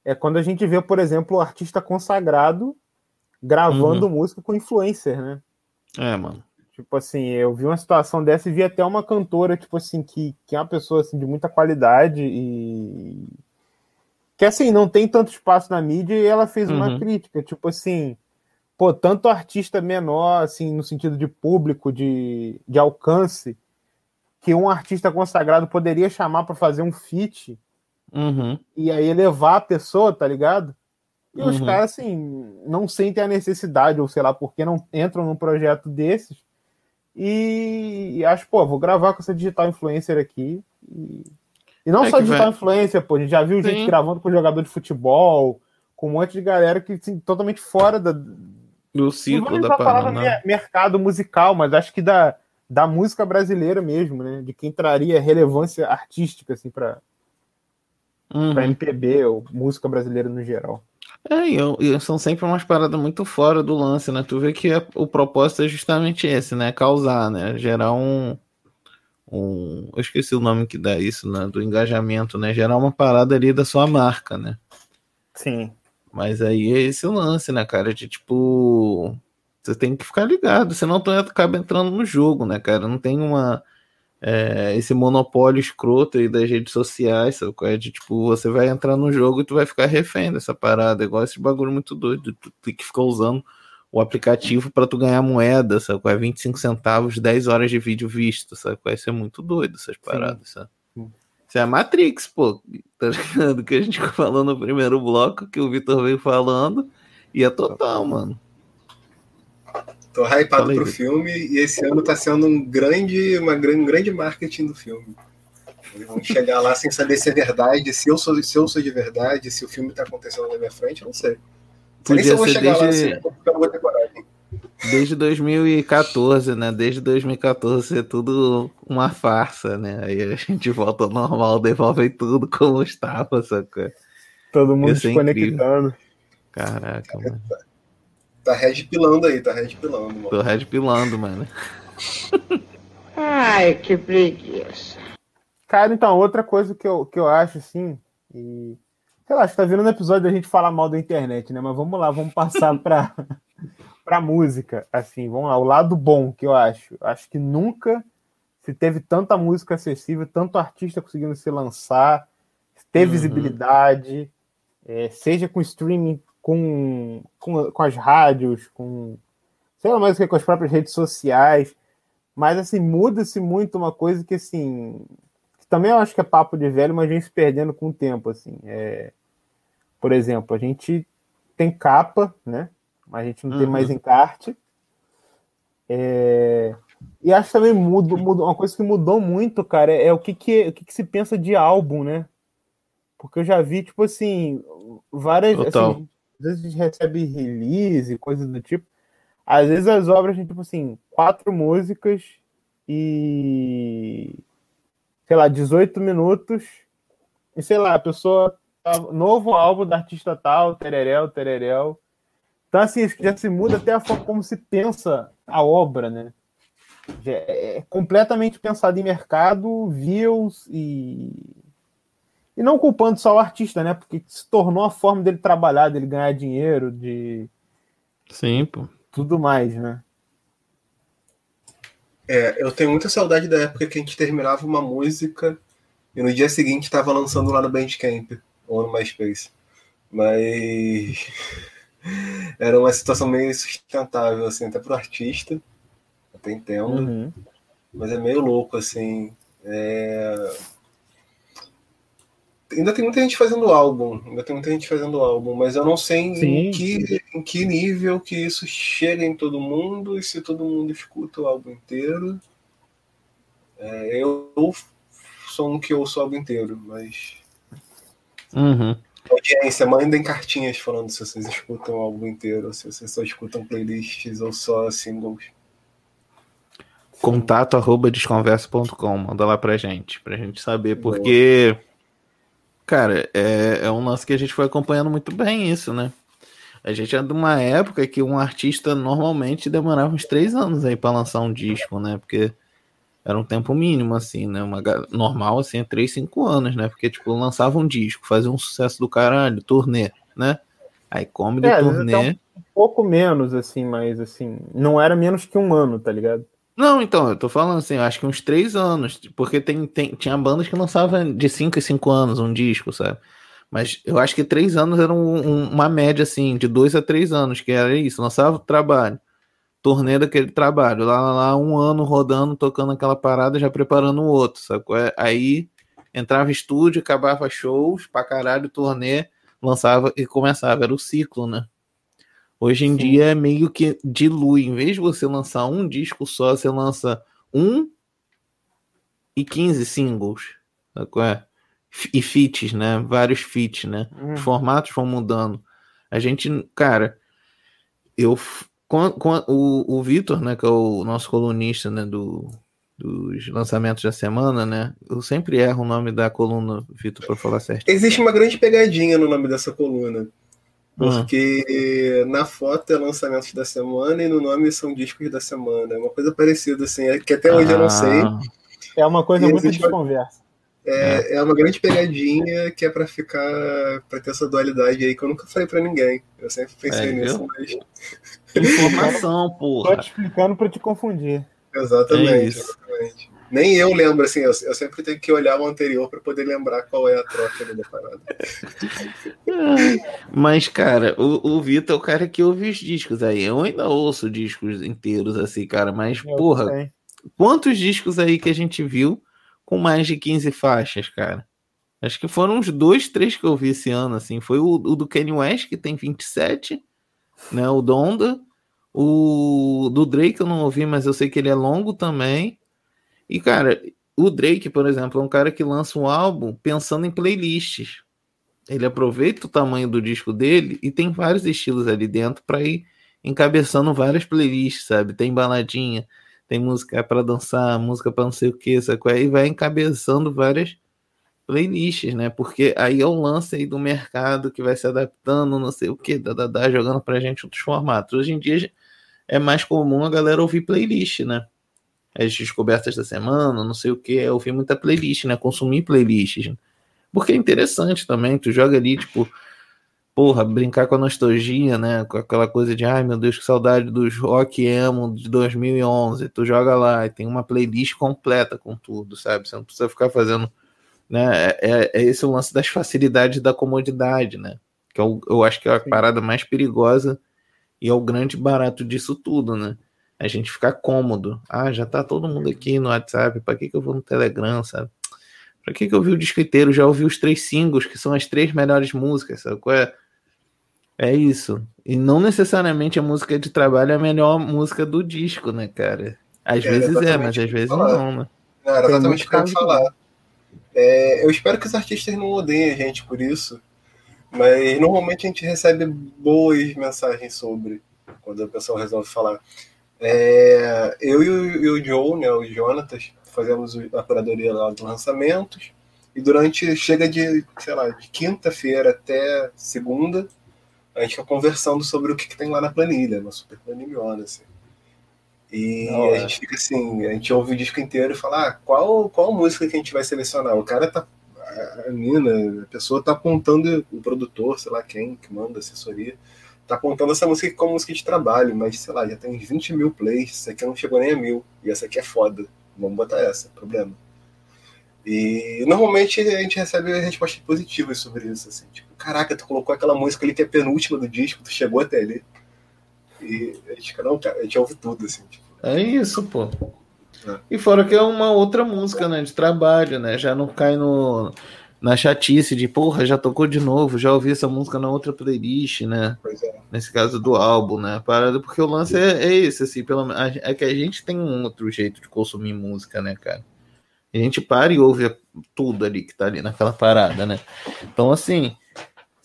é quando a gente vê, por exemplo, o artista consagrado gravando uhum. música com influencer, né? É, mano. Tipo assim, eu vi uma situação dessa e vi até uma cantora, tipo assim, que, que é uma pessoa assim, de muita qualidade e. Que assim, não tem tanto espaço na mídia e ela fez uma uhum. crítica, tipo assim, pô, tanto artista menor, assim, no sentido de público, de, de alcance, que um artista consagrado poderia chamar para fazer um feat uhum. e aí levar a pessoa, tá ligado? E uhum. os caras, assim, não sentem a necessidade, ou sei lá, porque não entram num projeto desses. E, e acho, pô, vou gravar com essa digital influencer aqui. E, e não é só digital vai. influencer, pô, a gente já viu Sim. gente gravando com jogador de futebol, com um monte de galera que, assim, totalmente fora da. Do ciclo da parada. mercado musical, mas acho que da, da música brasileira mesmo, né? De quem traria relevância artística, assim, pra, uhum. pra MPB ou música brasileira no geral. É, e, e, são sempre umas paradas muito fora do lance, né? Tu vê que é, o propósito é justamente esse, né? Causar, né? Gerar um, um. Eu esqueci o nome que dá isso, né? Do engajamento, né? Gerar uma parada ali da sua marca, né? Sim. Mas aí é esse lance, né, cara? De tipo. Você tem que ficar ligado, senão tu acaba entrando no jogo, né, cara? Não tem uma é, esse monopólio escroto aí das redes sociais, sabe? É de tipo, você vai entrar no jogo e tu vai ficar refém dessa parada, igual esse bagulho muito doido, tu tem que ficar usando o aplicativo para tu ganhar moeda, sabe? É 25 centavos, 10 horas de vídeo visto, sabe? Isso é muito doido essas paradas, sabe? Isso é a Matrix, pô, tá ligado? (laughs) Que a gente falou no primeiro bloco, que o Vitor veio falando, e é total, mano. Tô hypado Falei, pro filme e esse ano tá sendo um grande, uma, um grande marketing do filme. Eles vão chegar lá sem saber se é verdade, se eu sou, se eu sou de verdade, se o filme tá acontecendo na minha frente, eu não sei. Podia nem se eu vou chegar desde... lá, eu vou ter coragem. Desde 2014, né? Desde 2014 é tudo uma farsa, né? Aí a gente volta ao normal, devolve tudo como estava, saca? Todo mundo se conectando. Caraca, mano. Tá red pilando aí, tá red pilando, mano. Tô red pilando, mano. Ai, que preguiça. Cara, então, outra coisa que eu, que eu acho, assim, e. Sei lá, acho que tá virando episódio da gente falar mal da internet, né? Mas vamos lá, vamos passar (laughs) pra, pra música. Assim, vamos lá, o lado bom que eu acho. Acho que nunca se teve tanta música acessível, tanto artista conseguindo se lançar, ter uhum. visibilidade, é, seja com streaming com, com, com as rádios, com sei lá mais o que, com as próprias redes sociais. Mas assim, muda-se muito uma coisa que assim. Que também eu acho que é papo de velho, mas vem se perdendo com o tempo. Assim. É, por exemplo, a gente tem capa, né? Mas a gente não uhum. tem mais encarte. É, e acho que também muda, muda, uma coisa que mudou muito, cara, é, é o que, que, o que, que se pensa de álbum, né? Porque eu já vi, tipo assim, várias. Assim, às vezes a gente recebe release, coisas do tipo. Às vezes as obras têm, tipo assim, quatro músicas e. sei lá, 18 minutos. E sei lá, a pessoa. Tá, novo álbum da artista tal, tereréu, tereréu. Então, assim, já se muda até a forma como se pensa a obra, né? Já é completamente pensado em mercado, views e e não culpando só o artista, né? Porque se tornou a forma dele trabalhar, dele ganhar dinheiro, de. Sim, pô. Tudo mais, né? É, eu tenho muita saudade da época que a gente terminava uma música e no dia seguinte estava lançando lá no Bandcamp ou no MySpace. Mas (laughs) era uma situação meio sustentável, assim, até pro artista. Até entendo. Uhum. Mas é meio louco, assim. É ainda tem muita gente fazendo álbum, ainda tem muita gente fazendo álbum, mas eu não sei em que, em que nível que isso chega em todo mundo e se todo mundo escuta o álbum inteiro. É, eu sou um que ouço o álbum inteiro, mas. Uhum. Audiência, mandem cartinhas falando se vocês escutam o álbum inteiro, se vocês só escutam playlists ou só singles. Contato arroba desconversa.com, manda lá pra gente, pra gente saber, porque, cara, é, é um lance que a gente foi acompanhando muito bem isso, né? A gente é de uma época que um artista normalmente demorava uns três anos aí para lançar um disco, né? Porque era um tempo mínimo, assim, né? Uma, normal, assim, é 3, 5 anos, né? Porque, tipo, lançava um disco, fazia um sucesso do caralho, turnê, né? Aí come de é, turnê. Um pouco menos, assim, mas, assim, não era menos que um ano, tá ligado? Não, então, eu tô falando assim, acho que uns três anos, porque tem, tem, tinha bandas que lançavam de 5 em 5 anos um disco, sabe? Mas eu acho que três anos era um, um, uma média, assim, de dois a três anos, que era isso, lançava o trabalho turnê daquele trabalho. Lá, lá, um ano rodando, tocando aquela parada, já preparando o outro, sacou? É, aí entrava estúdio, acabava shows pra caralho, turnê, lançava e começava. Era o ciclo, né? Hoje em Sim. dia é meio que dilui. Em vez de você lançar um disco só, você lança um e 15 singles. É? E feats, né? Vários feats, né? Hum. Os formatos vão mudando. A gente, cara, eu com, com o, o Vitor, né, que é o nosso colunista, né, do, dos lançamentos da semana, né? Eu sempre erro o nome da coluna, Vitor, para falar certo. Existe uma grande pegadinha no nome dessa coluna. Porque ah. na foto é lançamentos da semana e no nome são discos da semana. É uma coisa parecida, assim, é que até hoje ah. eu não sei. É uma coisa e muito de conversa. É, é, é. uma grande pegadinha que é para ficar, para ter essa dualidade aí que eu nunca falei para ninguém. Eu sempre pensei é, nisso, mas Informação, porra. Tô te explicando para te confundir. Exatamente, é exatamente. Nem eu lembro, assim, eu, eu, sempre tenho que olhar o anterior para poder lembrar qual é a troca da parada. (laughs) Mas, cara, o, o Vitor é o cara que ouve os discos aí. Eu ainda ouço discos inteiros, assim, cara, mas, eu porra, sei. quantos discos aí que a gente viu com mais de 15 faixas, cara? Acho que foram uns dois, três que eu vi esse ano, assim. Foi o, o do Kanye West, que tem 27 né? O Donda, o do Drake eu não ouvi, mas eu sei que ele é longo também. E cara, o Drake, por exemplo, é um cara que lança um álbum pensando em playlists. Ele aproveita o tamanho do disco dele e tem vários estilos ali dentro para ir encabeçando várias playlists, sabe? Tem baladinha, tem música para dançar, música para não sei o que, sabe? E vai encabeçando várias playlists, né? Porque aí é o lance aí do mercado que vai se adaptando, não sei o que, da, da, da, jogando pra gente outros formatos. Hoje em dia é mais comum a galera ouvir playlist, né? As descobertas da semana, não sei o que, é ouvir muita playlist, né? Consumir playlists. Né? Porque é interessante também, tu joga ali, tipo, porra, brincar com a nostalgia, né? Com aquela coisa de, ai meu Deus, que saudade dos rock emo de 2011. Tu joga lá e tem uma playlist completa com tudo, sabe? Você não precisa ficar fazendo né? É, é, é esse o lance das facilidades da comodidade, né? Que eu, é eu acho que é a parada mais perigosa e é o grande barato disso tudo, né? A gente ficar cômodo. Ah, já tá todo mundo aqui no WhatsApp, para que, que eu vou no Telegram, sabe? Pra que, que eu vi o disco inteiro? Já ouvi os três singles, que são as três melhores músicas, sabe? Qual é? É isso. E não necessariamente a música de trabalho é a melhor música do disco, né, cara? Às é, vezes é, mas às vezes não, né? Não, era exatamente o que eu ia falar. É, eu espero que os artistas não odeiem a gente por isso, mas normalmente a gente recebe boas mensagens sobre quando a pessoa resolve falar. É, eu e o, e o, Joe, né, o Jonatas, fazemos a curadoria lá dos lançamentos e durante chega de, sei lá, de quinta-feira até segunda, a gente fica conversando sobre o que, que tem lá na planilha, uma super planilhona, assim. E Não, a é. gente fica assim, a gente ouve o disco inteiro e fala, ah, qual, qual música que a gente vai selecionar? O cara tá. A menina, a pessoa tá apontando, o produtor, sei lá quem, que manda assessoria, tá apontando essa música como música de trabalho, mas sei lá, já tem 20 mil plays, essa aqui não chegou nem a mil, e essa aqui é foda. Vamos botar essa, problema. E normalmente a gente recebe respostas positivas sobre isso, assim, tipo, caraca, tu colocou aquela música ali que é penúltima do disco, tu chegou até ali. E a gente fica, não, cara, a gente ouve tudo, assim, tipo, é isso, pô. É. E fora que é uma outra música, né? De trabalho, né? Já não cai no, na chatice de, porra, já tocou de novo, já ouvi essa música na outra playlist, né? É. Nesse caso do álbum, né? Parada, porque o lance é, é esse, assim, pelo é que a gente tem um outro jeito de consumir música, né, cara? A gente para e ouve tudo ali que tá ali naquela parada, né? Então, assim,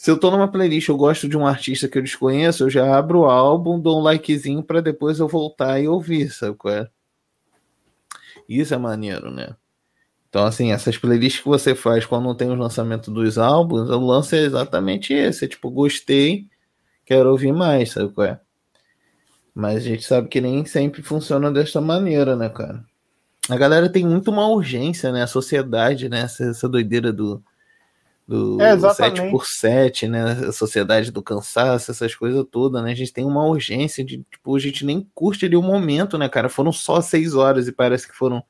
Se eu tô numa playlist, eu gosto de um artista que eu desconheço, eu já abro o álbum, dou um likezinho para depois eu voltar e ouvir, sabe qual é? Isso é maneiro, né? Então, assim, essas playlists que você faz quando não tem o lançamento dos álbuns, o lance é exatamente esse. É tipo, gostei, quero ouvir mais, sabe qual é? Mas a gente sabe que nem sempre funciona desta maneira, né, cara? A galera tem muito uma urgência, né? A sociedade, né? Essa, essa doideira do, do é, 7x7, né? A sociedade do cansaço, essas coisas todas, né? A gente tem uma urgência de, tipo, a gente nem curte ali o momento, né, cara? Foram só seis horas e parece que foram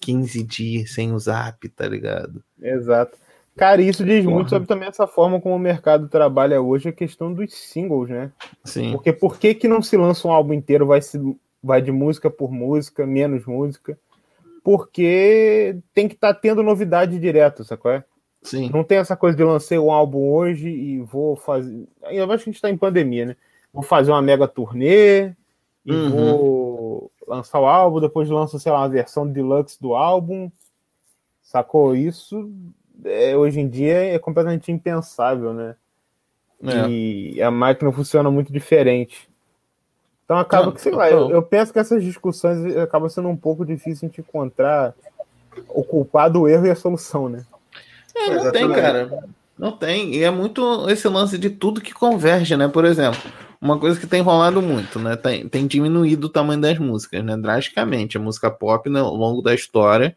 15 dias sem o zap, tá ligado? Exato. Cara, isso diz Porra. muito sobre também essa forma como o mercado trabalha hoje, a questão dos singles, né? Sim. Porque por que, que não se lança um álbum inteiro, vai, se, vai de música por música, menos música? Porque tem que estar tá tendo novidade direto, sacou? É? Sim. Não tem essa coisa de lançar um álbum hoje e vou fazer. Ainda mais que a gente está em pandemia, né? Vou fazer uma mega turnê e uhum. vou lançar o álbum, depois lança, sei lá, uma versão deluxe do álbum. Sacou? Isso é, hoje em dia é completamente impensável, né? É. E a máquina funciona muito diferente. Então acaba que, sei lá, eu, eu, penso que essas discussões acabam sendo um pouco difícil de encontrar o culpado do erro e a solução, né? É, não tem, cara. Não tem. E é muito esse lance de tudo que converge, né? Por exemplo, uma coisa que tem rolado muito, né? Tem, tem diminuído o tamanho das músicas, né? Drasticamente. A música pop, né, ao longo da história,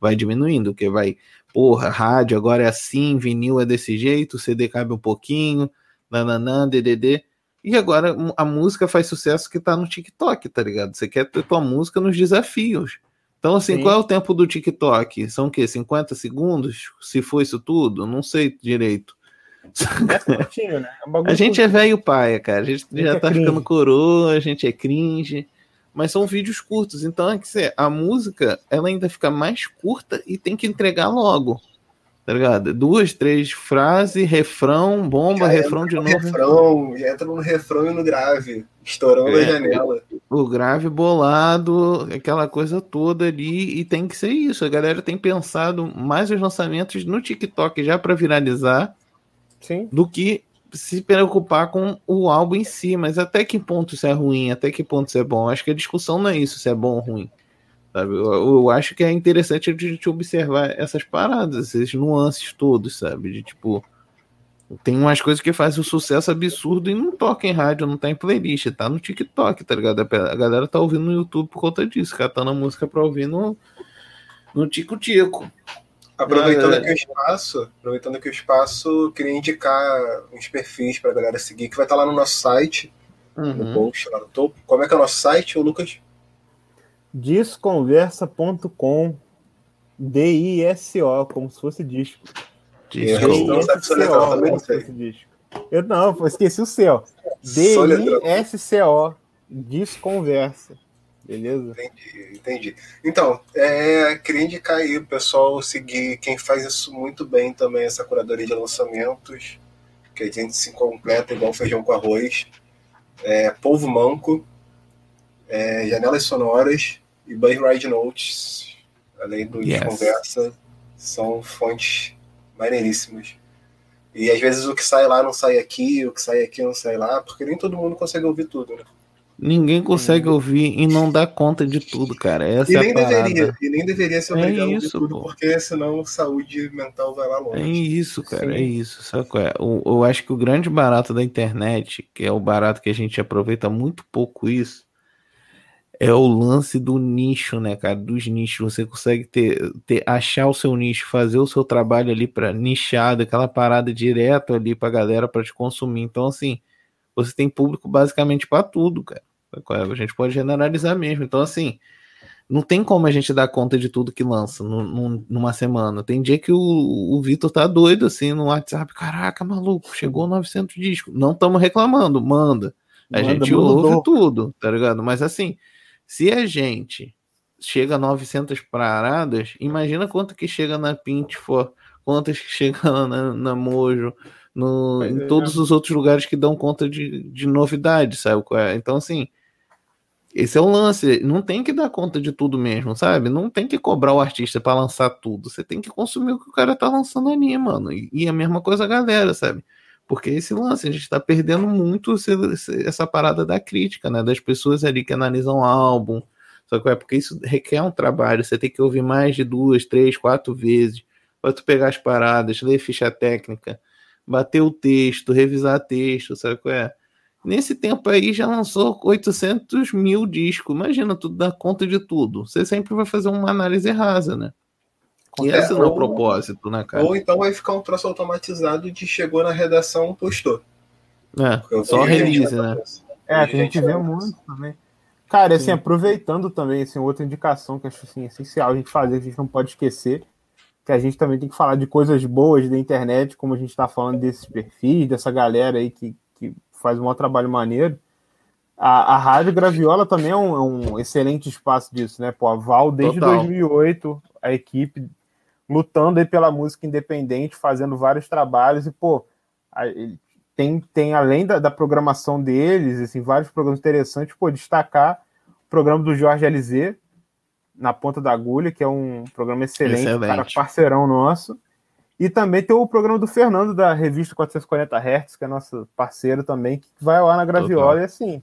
vai diminuindo, que vai, porra, rádio agora é assim, vinil é desse jeito, CD cabe um pouquinho, nananã, DDD. E agora a música faz sucesso que tá no TikTok, tá ligado? Você quer ter tua música nos desafios. Então, assim, Sim. qual é o tempo do TikTok? São o quê? 50 segundos? Se for isso tudo? Não sei direito. É (laughs) curtinho, né? É a gente é velho paia, cara. A gente, a gente já é tá cringe. ficando coroa, a gente é cringe. Mas são vídeos curtos. Então, é que a música, ela ainda fica mais curta e tem que entregar logo tá ligado? Duas, três frases, refrão, bomba, já refrão de novo. Refrão, entra no refrão e no grave, estourando é, a janela. O grave bolado, aquela coisa toda ali, e tem que ser isso. A galera tem pensado mais os lançamentos no TikTok já para viralizar Sim. do que se preocupar com o álbum em si. Mas até que ponto isso é ruim, até que ponto isso é bom? Acho que a discussão não é isso, se é bom ou ruim. Sabe? Eu, eu, acho que é interessante a gente observar essas paradas, esses nuances todos, sabe? De tipo, tem umas coisas que fazem um sucesso absurdo e não toca em rádio, não tá em playlist, tá no TikTok, tá ligado? A galera tá ouvindo no YouTube por conta disso, catando a música pra ouvir no, no Tico-Tico. Aproveitando aqui o espaço, aproveitando aqui o espaço, queria indicar uns perfis pra galera seguir, que vai estar tá lá no nosso site, uhum. no post, lá no topo. Como é que é o nosso site, o Lucas? Disconversa.com D-I-S-O, como se fosse disco. D-I-S-C-O, como se fosse disco. Eu não, esqueci o C, D-I-S-C-O, Desconversa. Beleza? Entendi, entendi. Então, é, queria indicar aí o pessoal seguir quem faz isso muito bem também, essa curadoria de lançamentos, que a gente se completa igual feijão com arroz. É, Povo Manco, é, Janelas Sonoras e Buzz Ride Notes, além do yes. Conversa, são fontes maneiríssimas. E às vezes o que sai lá não sai aqui, o que sai aqui não sai lá, porque nem todo mundo consegue ouvir tudo, né? Ninguém consegue hum. ouvir e não dá conta de tudo, cara. Essa e nem é deveria, e nem deveria ser é obrigado é isso, tudo, pô. porque senão saúde mental vai lá longe. É isso, cara, Sim. é isso. Sabe qual é? Eu, eu acho que o grande barato da internet, que é o barato que a gente aproveita muito pouco isso, é o lance do nicho, né, cara? Dos nichos. Você consegue ter, ter achar o seu nicho, fazer o seu trabalho ali para nichado, aquela parada direto ali pra galera para te consumir. Então, assim, você tem público basicamente para tudo, cara. A gente pode generalizar mesmo. Então, assim, não tem como a gente dar conta de tudo que lança numa semana. Tem dia que o, o Vitor tá doido assim no WhatsApp. Caraca, maluco, chegou 900 discos. Não estamos reclamando, manda. A manda, gente ouve tudo, tá ligado? Mas assim, se a gente chega a 900 paradas, imagina quanto que chega na Pintfor, quantas que chega (laughs) na, na Mojo, no, em é, todos né? os outros lugares que dão conta de, de novidade, sabe? É? Então, assim, esse é o lance. Não tem que dar conta de tudo mesmo, sabe? Não tem que cobrar o artista para lançar tudo. Você tem que consumir o que o cara tá lançando ali, mano. E, e a mesma coisa a galera, sabe? Porque esse lance, a gente está perdendo muito essa parada da crítica, né? Das pessoas ali que analisam o álbum. Só que é porque isso requer um trabalho. Você tem que ouvir mais de duas, três, quatro vezes para tu pegar as paradas, ler ficha técnica, bater o texto, revisar texto, sabe qual é? Nesse tempo aí já lançou 800 mil discos. Imagina, tu dá conta de tudo. Você sempre vai fazer uma análise rasa, né? E é, esse não é o propósito, né, cara? Ou então vai ficar um troço automatizado de chegou na redação, postou. É, só release, né? É, que a gente vê muito também. Cara, assim, aproveitando também, assim, outra indicação que acho assim, essencial a gente fazer, que a gente não pode esquecer, que a gente também tem que falar de coisas boas da internet, como a gente está falando desses perfis, dessa galera aí que faz um maior trabalho maneiro. A, a Rádio Graviola também é um, é um, excelente espaço disso, né? Pô, a Val, desde Total. 2008, a equipe lutando aí pela música independente, fazendo vários trabalhos e, pô, tem, tem além da, da, programação deles, assim, vários programas interessantes, pô, destacar o programa do Jorge LZ, na ponta da agulha, que é um programa excelente, excelente. cara parceirão nosso. E também tem o programa do Fernando, da revista 440 Hz, que é nosso parceiro também, que vai lá na Graviola Total. e assim.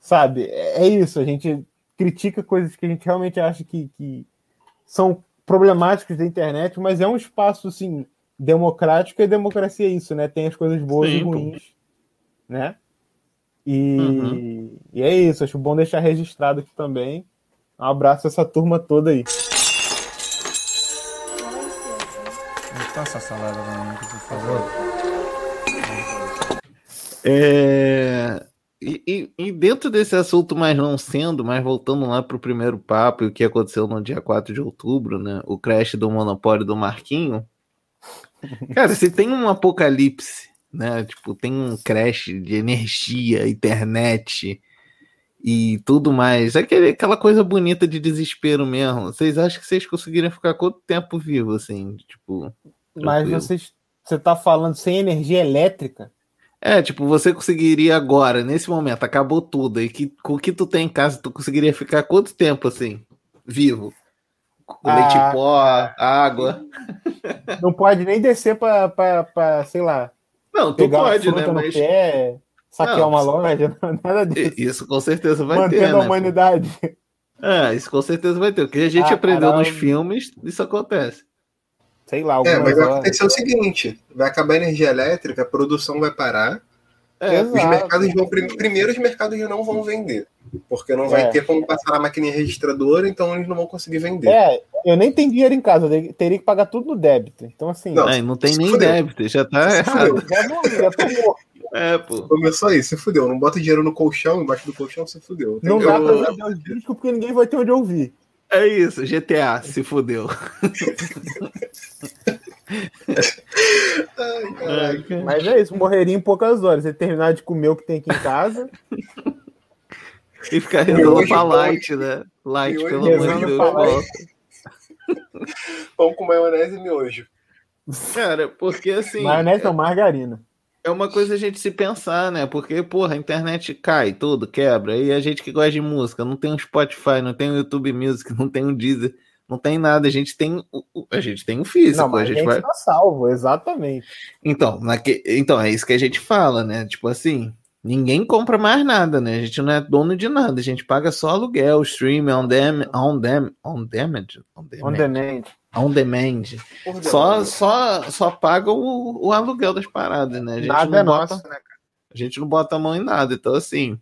Sabe, é, é isso, a gente critica coisas que a gente realmente acha que, que são problemáticos da internet, mas é um espaço assim democrático e democracia é isso, né? Tem as coisas boas Sim, e ruins, pô. né? E, uhum. e é isso, acho bom deixar registrado aqui também. Um abraço a essa turma toda aí. Passa essa salada por favor. É... E, e, e, dentro desse assunto, mas não sendo, mas voltando lá para o primeiro papo e o que aconteceu no dia 4 de outubro, né? O crash do monopólio do Marquinho. Cara, se tem um apocalipse, né? Tipo, tem um crash de energia, internet e tudo mais. Aquele, aquela coisa bonita de desespero mesmo. Vocês acham que vocês conseguiriam ficar quanto tempo vivo, assim? Tipo. Mas vocês, você tá falando sem energia elétrica? É, tipo, você conseguiria agora, nesse momento, acabou tudo, e que, com o que tu tem em casa, tu conseguiria ficar quanto tempo assim, vivo? Com ah, leite pó, água. Não pode nem descer pra, pra, pra sei lá. Não, tu pode, né? Mas... Pé, saquear não, uma loja, (laughs) nada disso. Isso com certeza vai Mantendo ter. Mantendo a né, humanidade. É, isso com certeza vai ter. O que a gente ah, aprendeu caramba. nos filmes, isso acontece sei lá. É, mas vai acontecer o seguinte: vai acabar a energia elétrica, a produção vai parar. É, os mercados vão. Primeiro, os mercados não vão vender. Porque não vai é. ter como passar a maquininha registradora, então eles não vão conseguir vender. É, eu nem tenho dinheiro em casa, eu teria que pagar tudo no débito. Então, assim. Não, é, não tem nem fudeu. débito, já tá errado. Já, já tô morto. (laughs) É, pô. Começou aí, você fudeu. Não bota dinheiro no colchão, embaixo do colchão, você fudeu. Não dá pra vender os discos porque ninguém vai ter onde ouvir. É isso, GTA, se fudeu. Ai, Mas é isso, morreria em poucas horas. Você terminar de comer o que tem aqui em casa. e ficar rezando pra light, né? Light, pelo amor de Deus. Pão com maionese e miojo. Cara, porque assim. Maionese é... ou margarina? É uma coisa a gente se pensar, né? Porque, porra, a internet cai, tudo, quebra. E a gente que gosta de música, não tem um Spotify, não tem um YouTube Music, (laughs) não tem um Deezer, não tem nada. A gente tem o, a gente tem o físico. Não, a gente, a gente vai... tá salvo, exatamente. Então, naque... então, é isso que a gente fala, né? Tipo assim, ninguém compra mais nada, né? A gente não é dono de nada, a gente paga só aluguel, stream, on, dem... on, dem... on damage. On demand. On demand on demand. Só, só, só paga o, o aluguel das paradas, né? A gente nada não é bota, nosso, né, A gente não bota a mão em nada. Então, assim,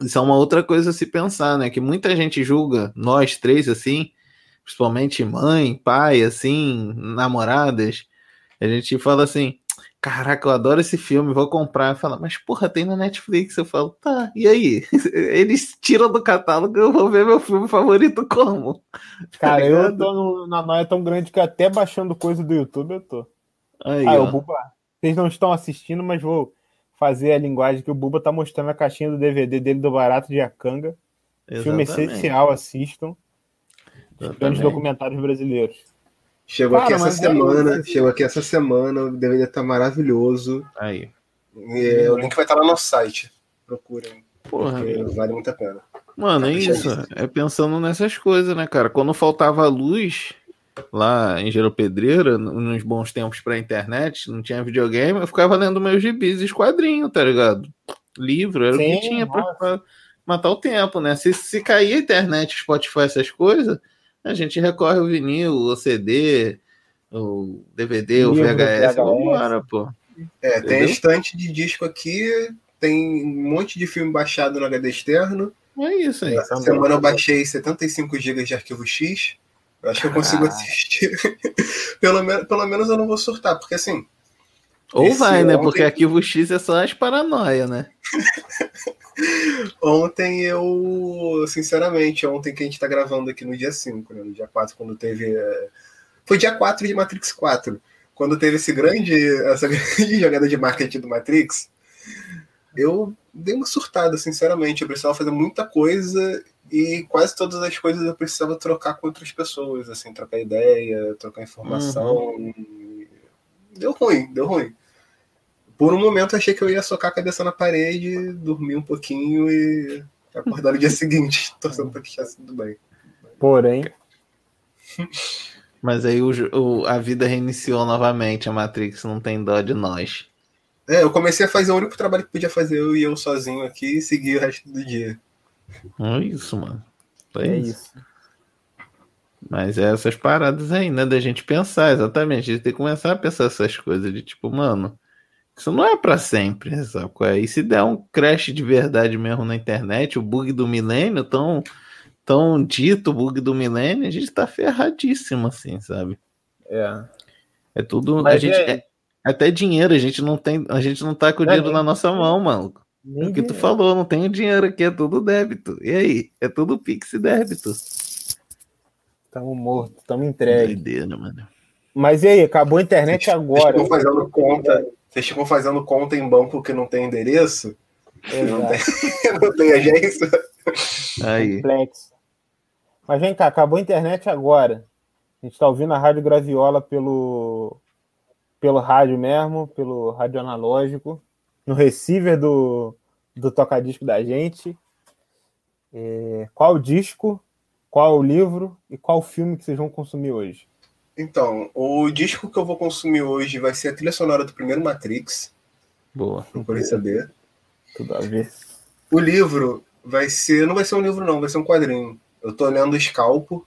isso é uma outra coisa a se pensar, né? Que muita gente julga nós três, assim, principalmente mãe, pai, assim, namoradas. A gente fala assim, caraca, eu adoro esse filme, vou comprar. Fala, mas porra, tem na Netflix. Eu falo, tá, e aí? (laughs) Eles tiram do catálogo, eu vou ver meu filme favorito como? Cara, tá eu tô no, na noia tão grande que até baixando coisa do YouTube eu tô. Aí, ah, o Buba, vocês não estão assistindo, mas vou fazer a linguagem que o Buba tá mostrando a caixinha do DVD dele do Barato de Acanga. Filme essencial, assistam. Grandes documentários brasileiros. Chegou Cara, aqui essa semana, é chegou aqui essa semana, deveria estar maravilhoso. Aí. E, o link vai estar lá no nosso site. Procurem. Porra. Vale muito a pena. Mano, é isso. É pensando nessas coisas, né, cara? Quando faltava luz, lá em Gero Pedreira, nos bons tempos pra internet, não tinha videogame, eu ficava lendo meus gibis e quadrinhos, tá ligado? Livro, era Sim, o que tinha pra, pra, matar o tempo, né? Se, se cair a internet, Spotify, essas coisas, a gente recorre ao vinil, o CD, o DVD, o VHS, vambora, pô. É, Entendeu? tem estante de disco aqui, tem um monte de filme baixado no HD externo. É isso aí. Essa semana eu baixei 75 GB de arquivo X. Eu acho que eu consigo ah. assistir. (laughs) pelo, menos, pelo menos eu não vou surtar, porque assim. Ou vai, né? Ontem... Porque arquivo X é só as paranoia, né? (laughs) ontem eu, sinceramente, ontem que a gente tá gravando aqui no dia 5, né? No dia 4, quando teve. É, foi dia 4 de Matrix 4. Quando teve esse grande, essa (laughs) grande jogada de marketing do Matrix, eu dei uma surtada, sinceramente. Eu precisava fazer muita coisa e quase todas as coisas eu precisava trocar com outras pessoas, assim, trocar ideia, trocar informação. Uhum. Deu ruim, deu ruim. Por um momento achei que eu ia socar a cabeça na parede, dormir um pouquinho e acordar no dia seguinte, torcendo para que estivesse tudo bem. Porém. (laughs) Mas aí o, o, a vida reiniciou novamente, a Matrix não tem dó de nós. É, eu comecei a fazer o único trabalho que podia fazer eu e eu sozinho aqui e seguir o resto do dia. É isso, mano. É, é isso. isso. Mas é essas paradas aí, né? Da gente pensar, exatamente. A gente tem que começar a pensar essas coisas de tipo, mano, isso não é para sempre, sabe? E se der um crash de verdade mesmo na internet, o bug do milênio, tão, tão dito bug do milênio, a gente tá ferradíssimo, assim, sabe? É. É tudo. Mas a gente, é... Até dinheiro, a gente não tem, a gente não tá com o dinheiro é, na nossa mão, mano. o que tu falou, não tem dinheiro aqui, é tudo débito. E aí? É tudo Pix e débito. Tamo morto, tamo entregue. Doideira, mano. Mas e aí, acabou a internet agora. Vocês fazendo conta, vocês ficam fazendo conta em banco que não tem endereço? Não tem, (laughs) não tem agência? Aí. Complexo. Mas vem cá, acabou a internet agora. A gente tá ouvindo a Rádio Graviola pelo pelo rádio mesmo, pelo rádio analógico, no receiver do, do tocadisco da gente. É, qual o disco, qual o livro e qual o filme que vocês vão consumir hoje? Então, o disco que eu vou consumir hoje vai ser a trilha sonora do primeiro Matrix. Boa. Procurei saber. Tudo a ver. O livro vai ser. Não vai ser um livro, não, vai ser um quadrinho. Eu tô lendo Scalpo,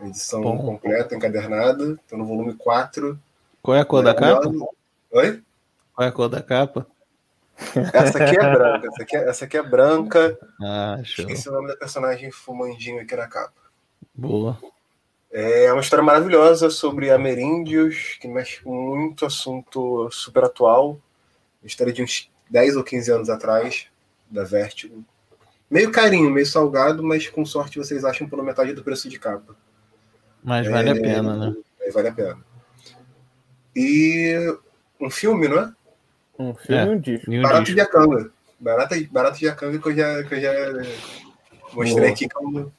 edição Bom. completa, encadernada. Tô no volume 4. Qual é a cor da capa? Oi? Qual é a cor da capa? Essa aqui é branca. Essa aqui é, essa aqui é branca. Ah, show. Esqueci o nome da personagem fumandinho aqui na capa. Boa. É uma história maravilhosa sobre ameríndios, que mexe com muito assunto super atual. História de uns 10 ou 15 anos atrás, da Vertigo. Meio carinho, meio salgado, mas com sorte vocês acham pela metade do preço de capa. Mas vale é, a pena, né? É, vale a pena. E um filme, não é? Um filme é, um disco. Barato de Akanga. Barato, barato de Akanga que eu já, que eu já mostrei Boa. aqui como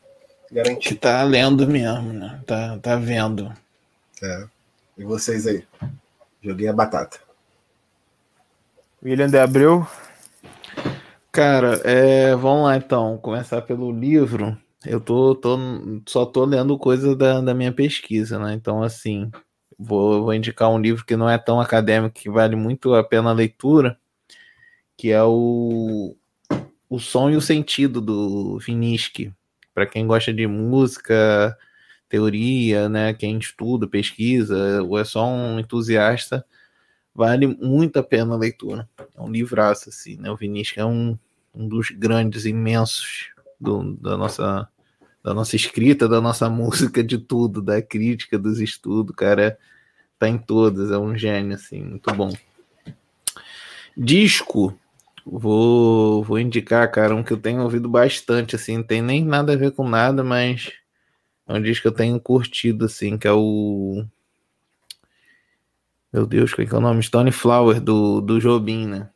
garantido. Que tá lendo mesmo, né? Tá, tá vendo. É. E vocês aí? Joguei a batata. William de Abreu. Cara, é, vamos lá então. Começar pelo livro. Eu tô, tô só tô lendo coisa da, da minha pesquisa, né? Então, assim, vou, vou indicar um livro que não é tão acadêmico, que vale muito a pena a leitura, que é o O Som e o Sentido, do Viniski. Para quem gosta de música, teoria, né, quem estuda, pesquisa, ou é só um entusiasta, vale muito a pena a leitura. É um livraço, assim, né? O Vinícius é um, um dos grandes, imensos do, da nossa da nossa escrita, da nossa (laughs) música, de tudo, da crítica, dos estudos, cara, tá em todas, é um gênio, assim, muito bom. Disco, vou, vou indicar, cara, um que eu tenho ouvido bastante, assim, não tem nem nada a ver com nada, mas é um disco que eu tenho curtido, assim, que é o... Meu Deus, qual é, que é o nome? Stone Flower, do, do Jobim, né?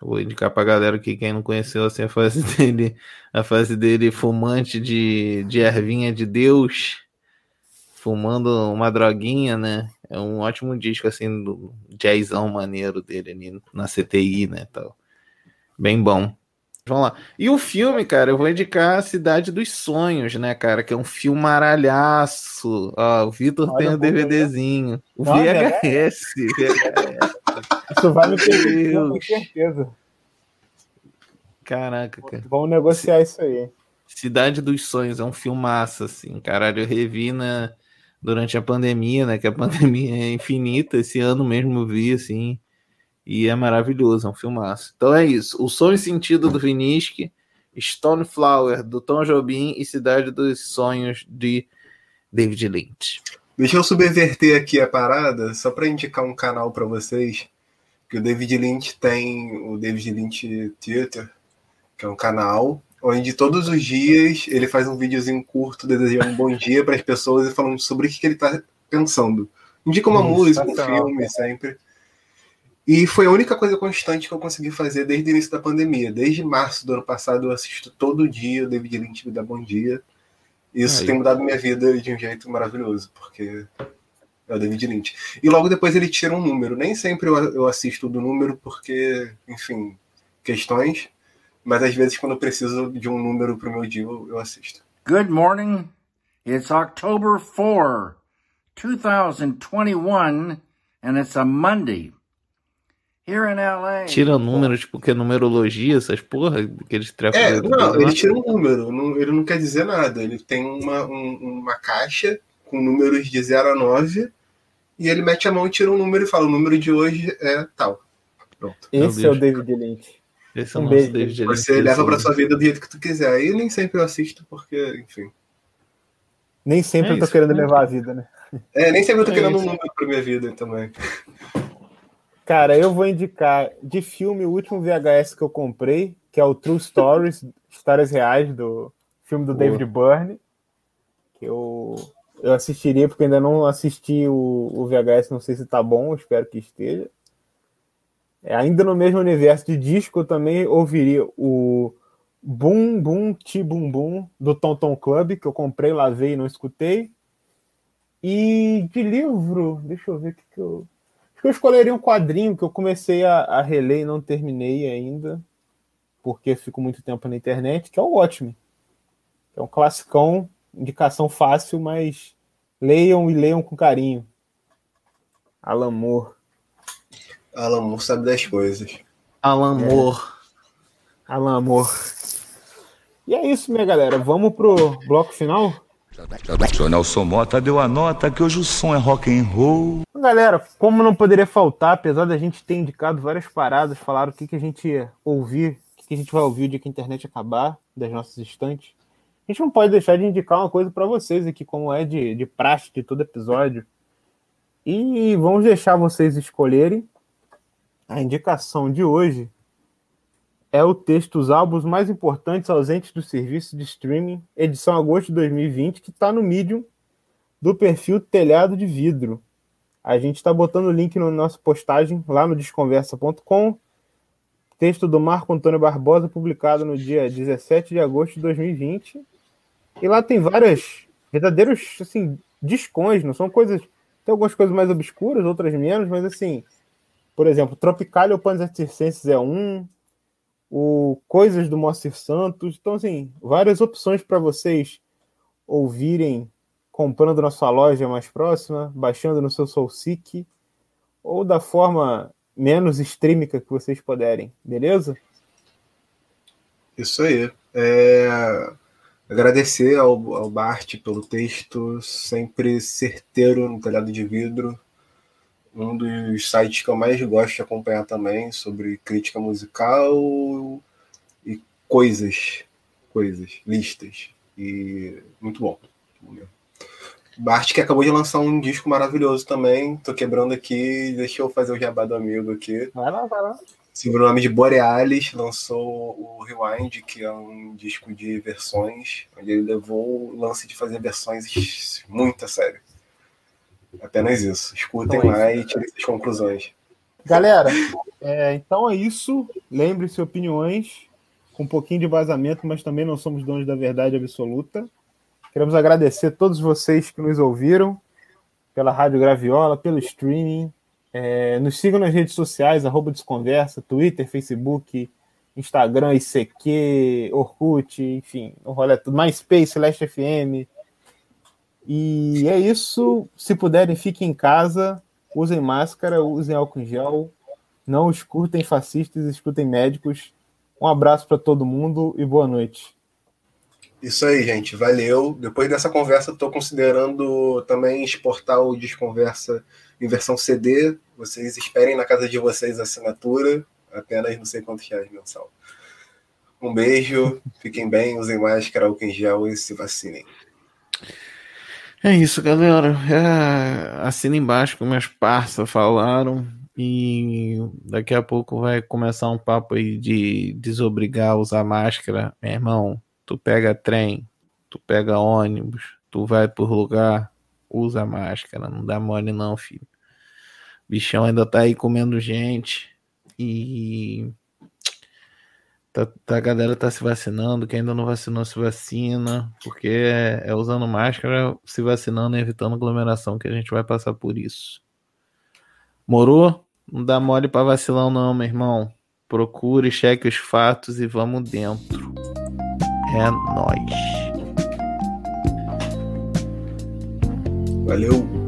Vou indicar pra galera que quem não conheceu assim, a fase (laughs) dele, a fase dele fumante de, de ervinha de Deus, fumando uma droguinha, né? É um ótimo disco assim do jazzão maneiro dele ali na CTI, né, tal. Bem bom. Vamos lá. E o filme, cara, eu vou indicar a Cidade dos Sonhos, né, cara? Que é um filme maralhaço. Ó, o Vitor tem o um DVDzinho. O VHS. VHS. Isso vai me perder, com certeza. Caraca, cara. Vamos negociar isso aí. Cidade dos Sonhos é um filmaço, assim. Caralho, eu revi na, durante a pandemia, né? Que a (laughs) pandemia é infinita. Esse ano mesmo eu vi, assim. E é maravilhoso, é um filmaço. Então é isso. O Som e Sentido do Vinisky, Stone Flower do Tom Jobim e Cidade dos Sonhos de David Lynch. Deixa eu subverter aqui a parada, só para indicar um canal para vocês. Que o David Lynch tem o David Lynch Theater, que é um canal onde todos os dias ele faz um videozinho curto desejando um bom (laughs) dia para as pessoas e falando sobre o que, que ele está pensando. Indica uma música, um filme, sempre. E foi a única coisa constante que eu consegui fazer desde o início da pandemia. Desde março do ano passado eu assisto todo dia o David Lynch me dá bom dia. Isso Aí. tem mudado minha vida de um jeito maravilhoso, porque é o David Lynch. E logo depois ele tira um número. Nem sempre eu assisto do número, porque, enfim, questões. Mas às vezes, quando eu preciso de um número para o meu dia, eu assisto. Good morning. It's October 4, 2021, and it's a Monday. Here in LA. Tira número, tipo, que é numerologia, essas porra, que eles trocam. É, não, ele tira um número, não, ele não quer dizer nada. Ele tem uma, um, uma caixa com números de 0 a 9 e ele mete a mão e tira um número e fala: o número de hoje é tal. Pronto. Esse é o David Lynch. Esse é um beijo. David Você leva para sua vida do jeito que tu quiser. Aí nem sempre eu assisto, porque, enfim. Nem sempre é eu tô isso, querendo né? levar a vida, né? É, nem sempre eu tô é querendo isso. um número pra minha vida também. Cara, eu vou indicar de filme o último VHS que eu comprei, que é o True Stories, Histórias Reais, do filme do David Byrne. Que eu, eu assistiria, porque ainda não assisti o, o VHS, não sei se tá bom, espero que esteja. É, ainda no mesmo universo de disco, eu também ouviria o Boom Boom Ti Boom Boom do Tom Tom Club, que eu comprei, lavei e não escutei. E de livro, deixa eu ver o que, que eu. Eu escolheria um quadrinho que eu comecei a, a reler e não terminei ainda, porque fico muito tempo na internet, que é o Watchmen. É um classicão, indicação fácil, mas leiam e leiam com carinho. Alan Moore. Alan Moore sabe das coisas. Alan é. Moore. É. Alan Moore. E é isso, minha galera. Vamos pro bloco final? O Nelson Mota deu a nota que hoje o som é rock and roll. Galera, como não poderia faltar, apesar da gente ter indicado várias paradas, falaram o que, que a gente ouvir, o que, que a gente vai ouvir o dia que a internet acabar, das nossas estantes. A gente não pode deixar de indicar uma coisa para vocês aqui, como é de, de praxe de todo episódio. E vamos deixar vocês escolherem a indicação de hoje é o texto Os álbuns mais importantes ausentes do serviço de streaming, edição agosto de 2020, que está no Medium do perfil Telhado de Vidro. A gente está botando o link na nossa postagem lá no desconversa.com. Texto do Marco Antônio Barbosa, publicado no dia 17 de agosto de 2020. E lá tem várias verdadeiros assim, discões, não são coisas. Tem algumas coisas mais obscuras, outras menos, mas assim, por exemplo, Tropicalia Panzer Circenses é um, o Coisas do Moacir Santos. Então, assim, várias opções para vocês ouvirem comprando na sua loja mais próxima, baixando no seu SoulSeek, ou da forma menos streamica que vocês puderem, beleza? Isso aí. É... Agradecer ao, ao Bart pelo texto, sempre certeiro no telhado de vidro um dos sites que eu mais gosto de acompanhar também sobre crítica musical e coisas, coisas, listas. E muito bom. Bart que acabou de lançar um disco maravilhoso também. Tô quebrando aqui, deixa eu fazer o jabá do amigo aqui. Vai lá, vai lá. Sobre o nome de Borealis, lançou o Rewind, que é um disco de versões, onde ele levou o lance de fazer versões muito a sério. Apenas isso. Escutem então, lá e tirem suas conclusões. Galera, é, então é isso. Lembre-se, opiniões com um pouquinho de vazamento, mas também não somos donos da verdade absoluta. Queremos agradecer a todos vocês que nos ouviram pela Rádio Graviola, pelo streaming. É, nos sigam nas redes sociais, arroba Desconversa, Twitter, Facebook, Instagram, ICQ, Orkut, enfim, o rolê tudo. MySpace, Last FM. E é isso. Se puderem, fiquem em casa, usem máscara, usem álcool em gel. Não escutem fascistas, escutem médicos. Um abraço para todo mundo e boa noite. Isso aí, gente. Valeu. Depois dessa conversa, estou considerando também exportar o Desconversa em versão CD. Vocês esperem na casa de vocês a assinatura. Apenas não sei quantos reais mensal. Um beijo, (laughs) fiquem bem, usem máscara, álcool em gel e se vacinem. É isso, galera. É, assina embaixo como meus parceiros falaram. E daqui a pouco vai começar um papo aí de desobrigar a usar máscara. Meu irmão, tu pega trem, tu pega ônibus, tu vai por lugar, usa máscara. Não dá mole não, filho. O bichão ainda tá aí comendo gente. E tá, tá, a galera tá se vacinando, quem ainda não vacinou se vacina, porque é, é usando máscara, se vacinando e evitando aglomeração que a gente vai passar por isso. Morou? Não dá mole pra vacilão não, meu irmão. Procure, cheque os fatos e vamos dentro. É nóis. Valeu.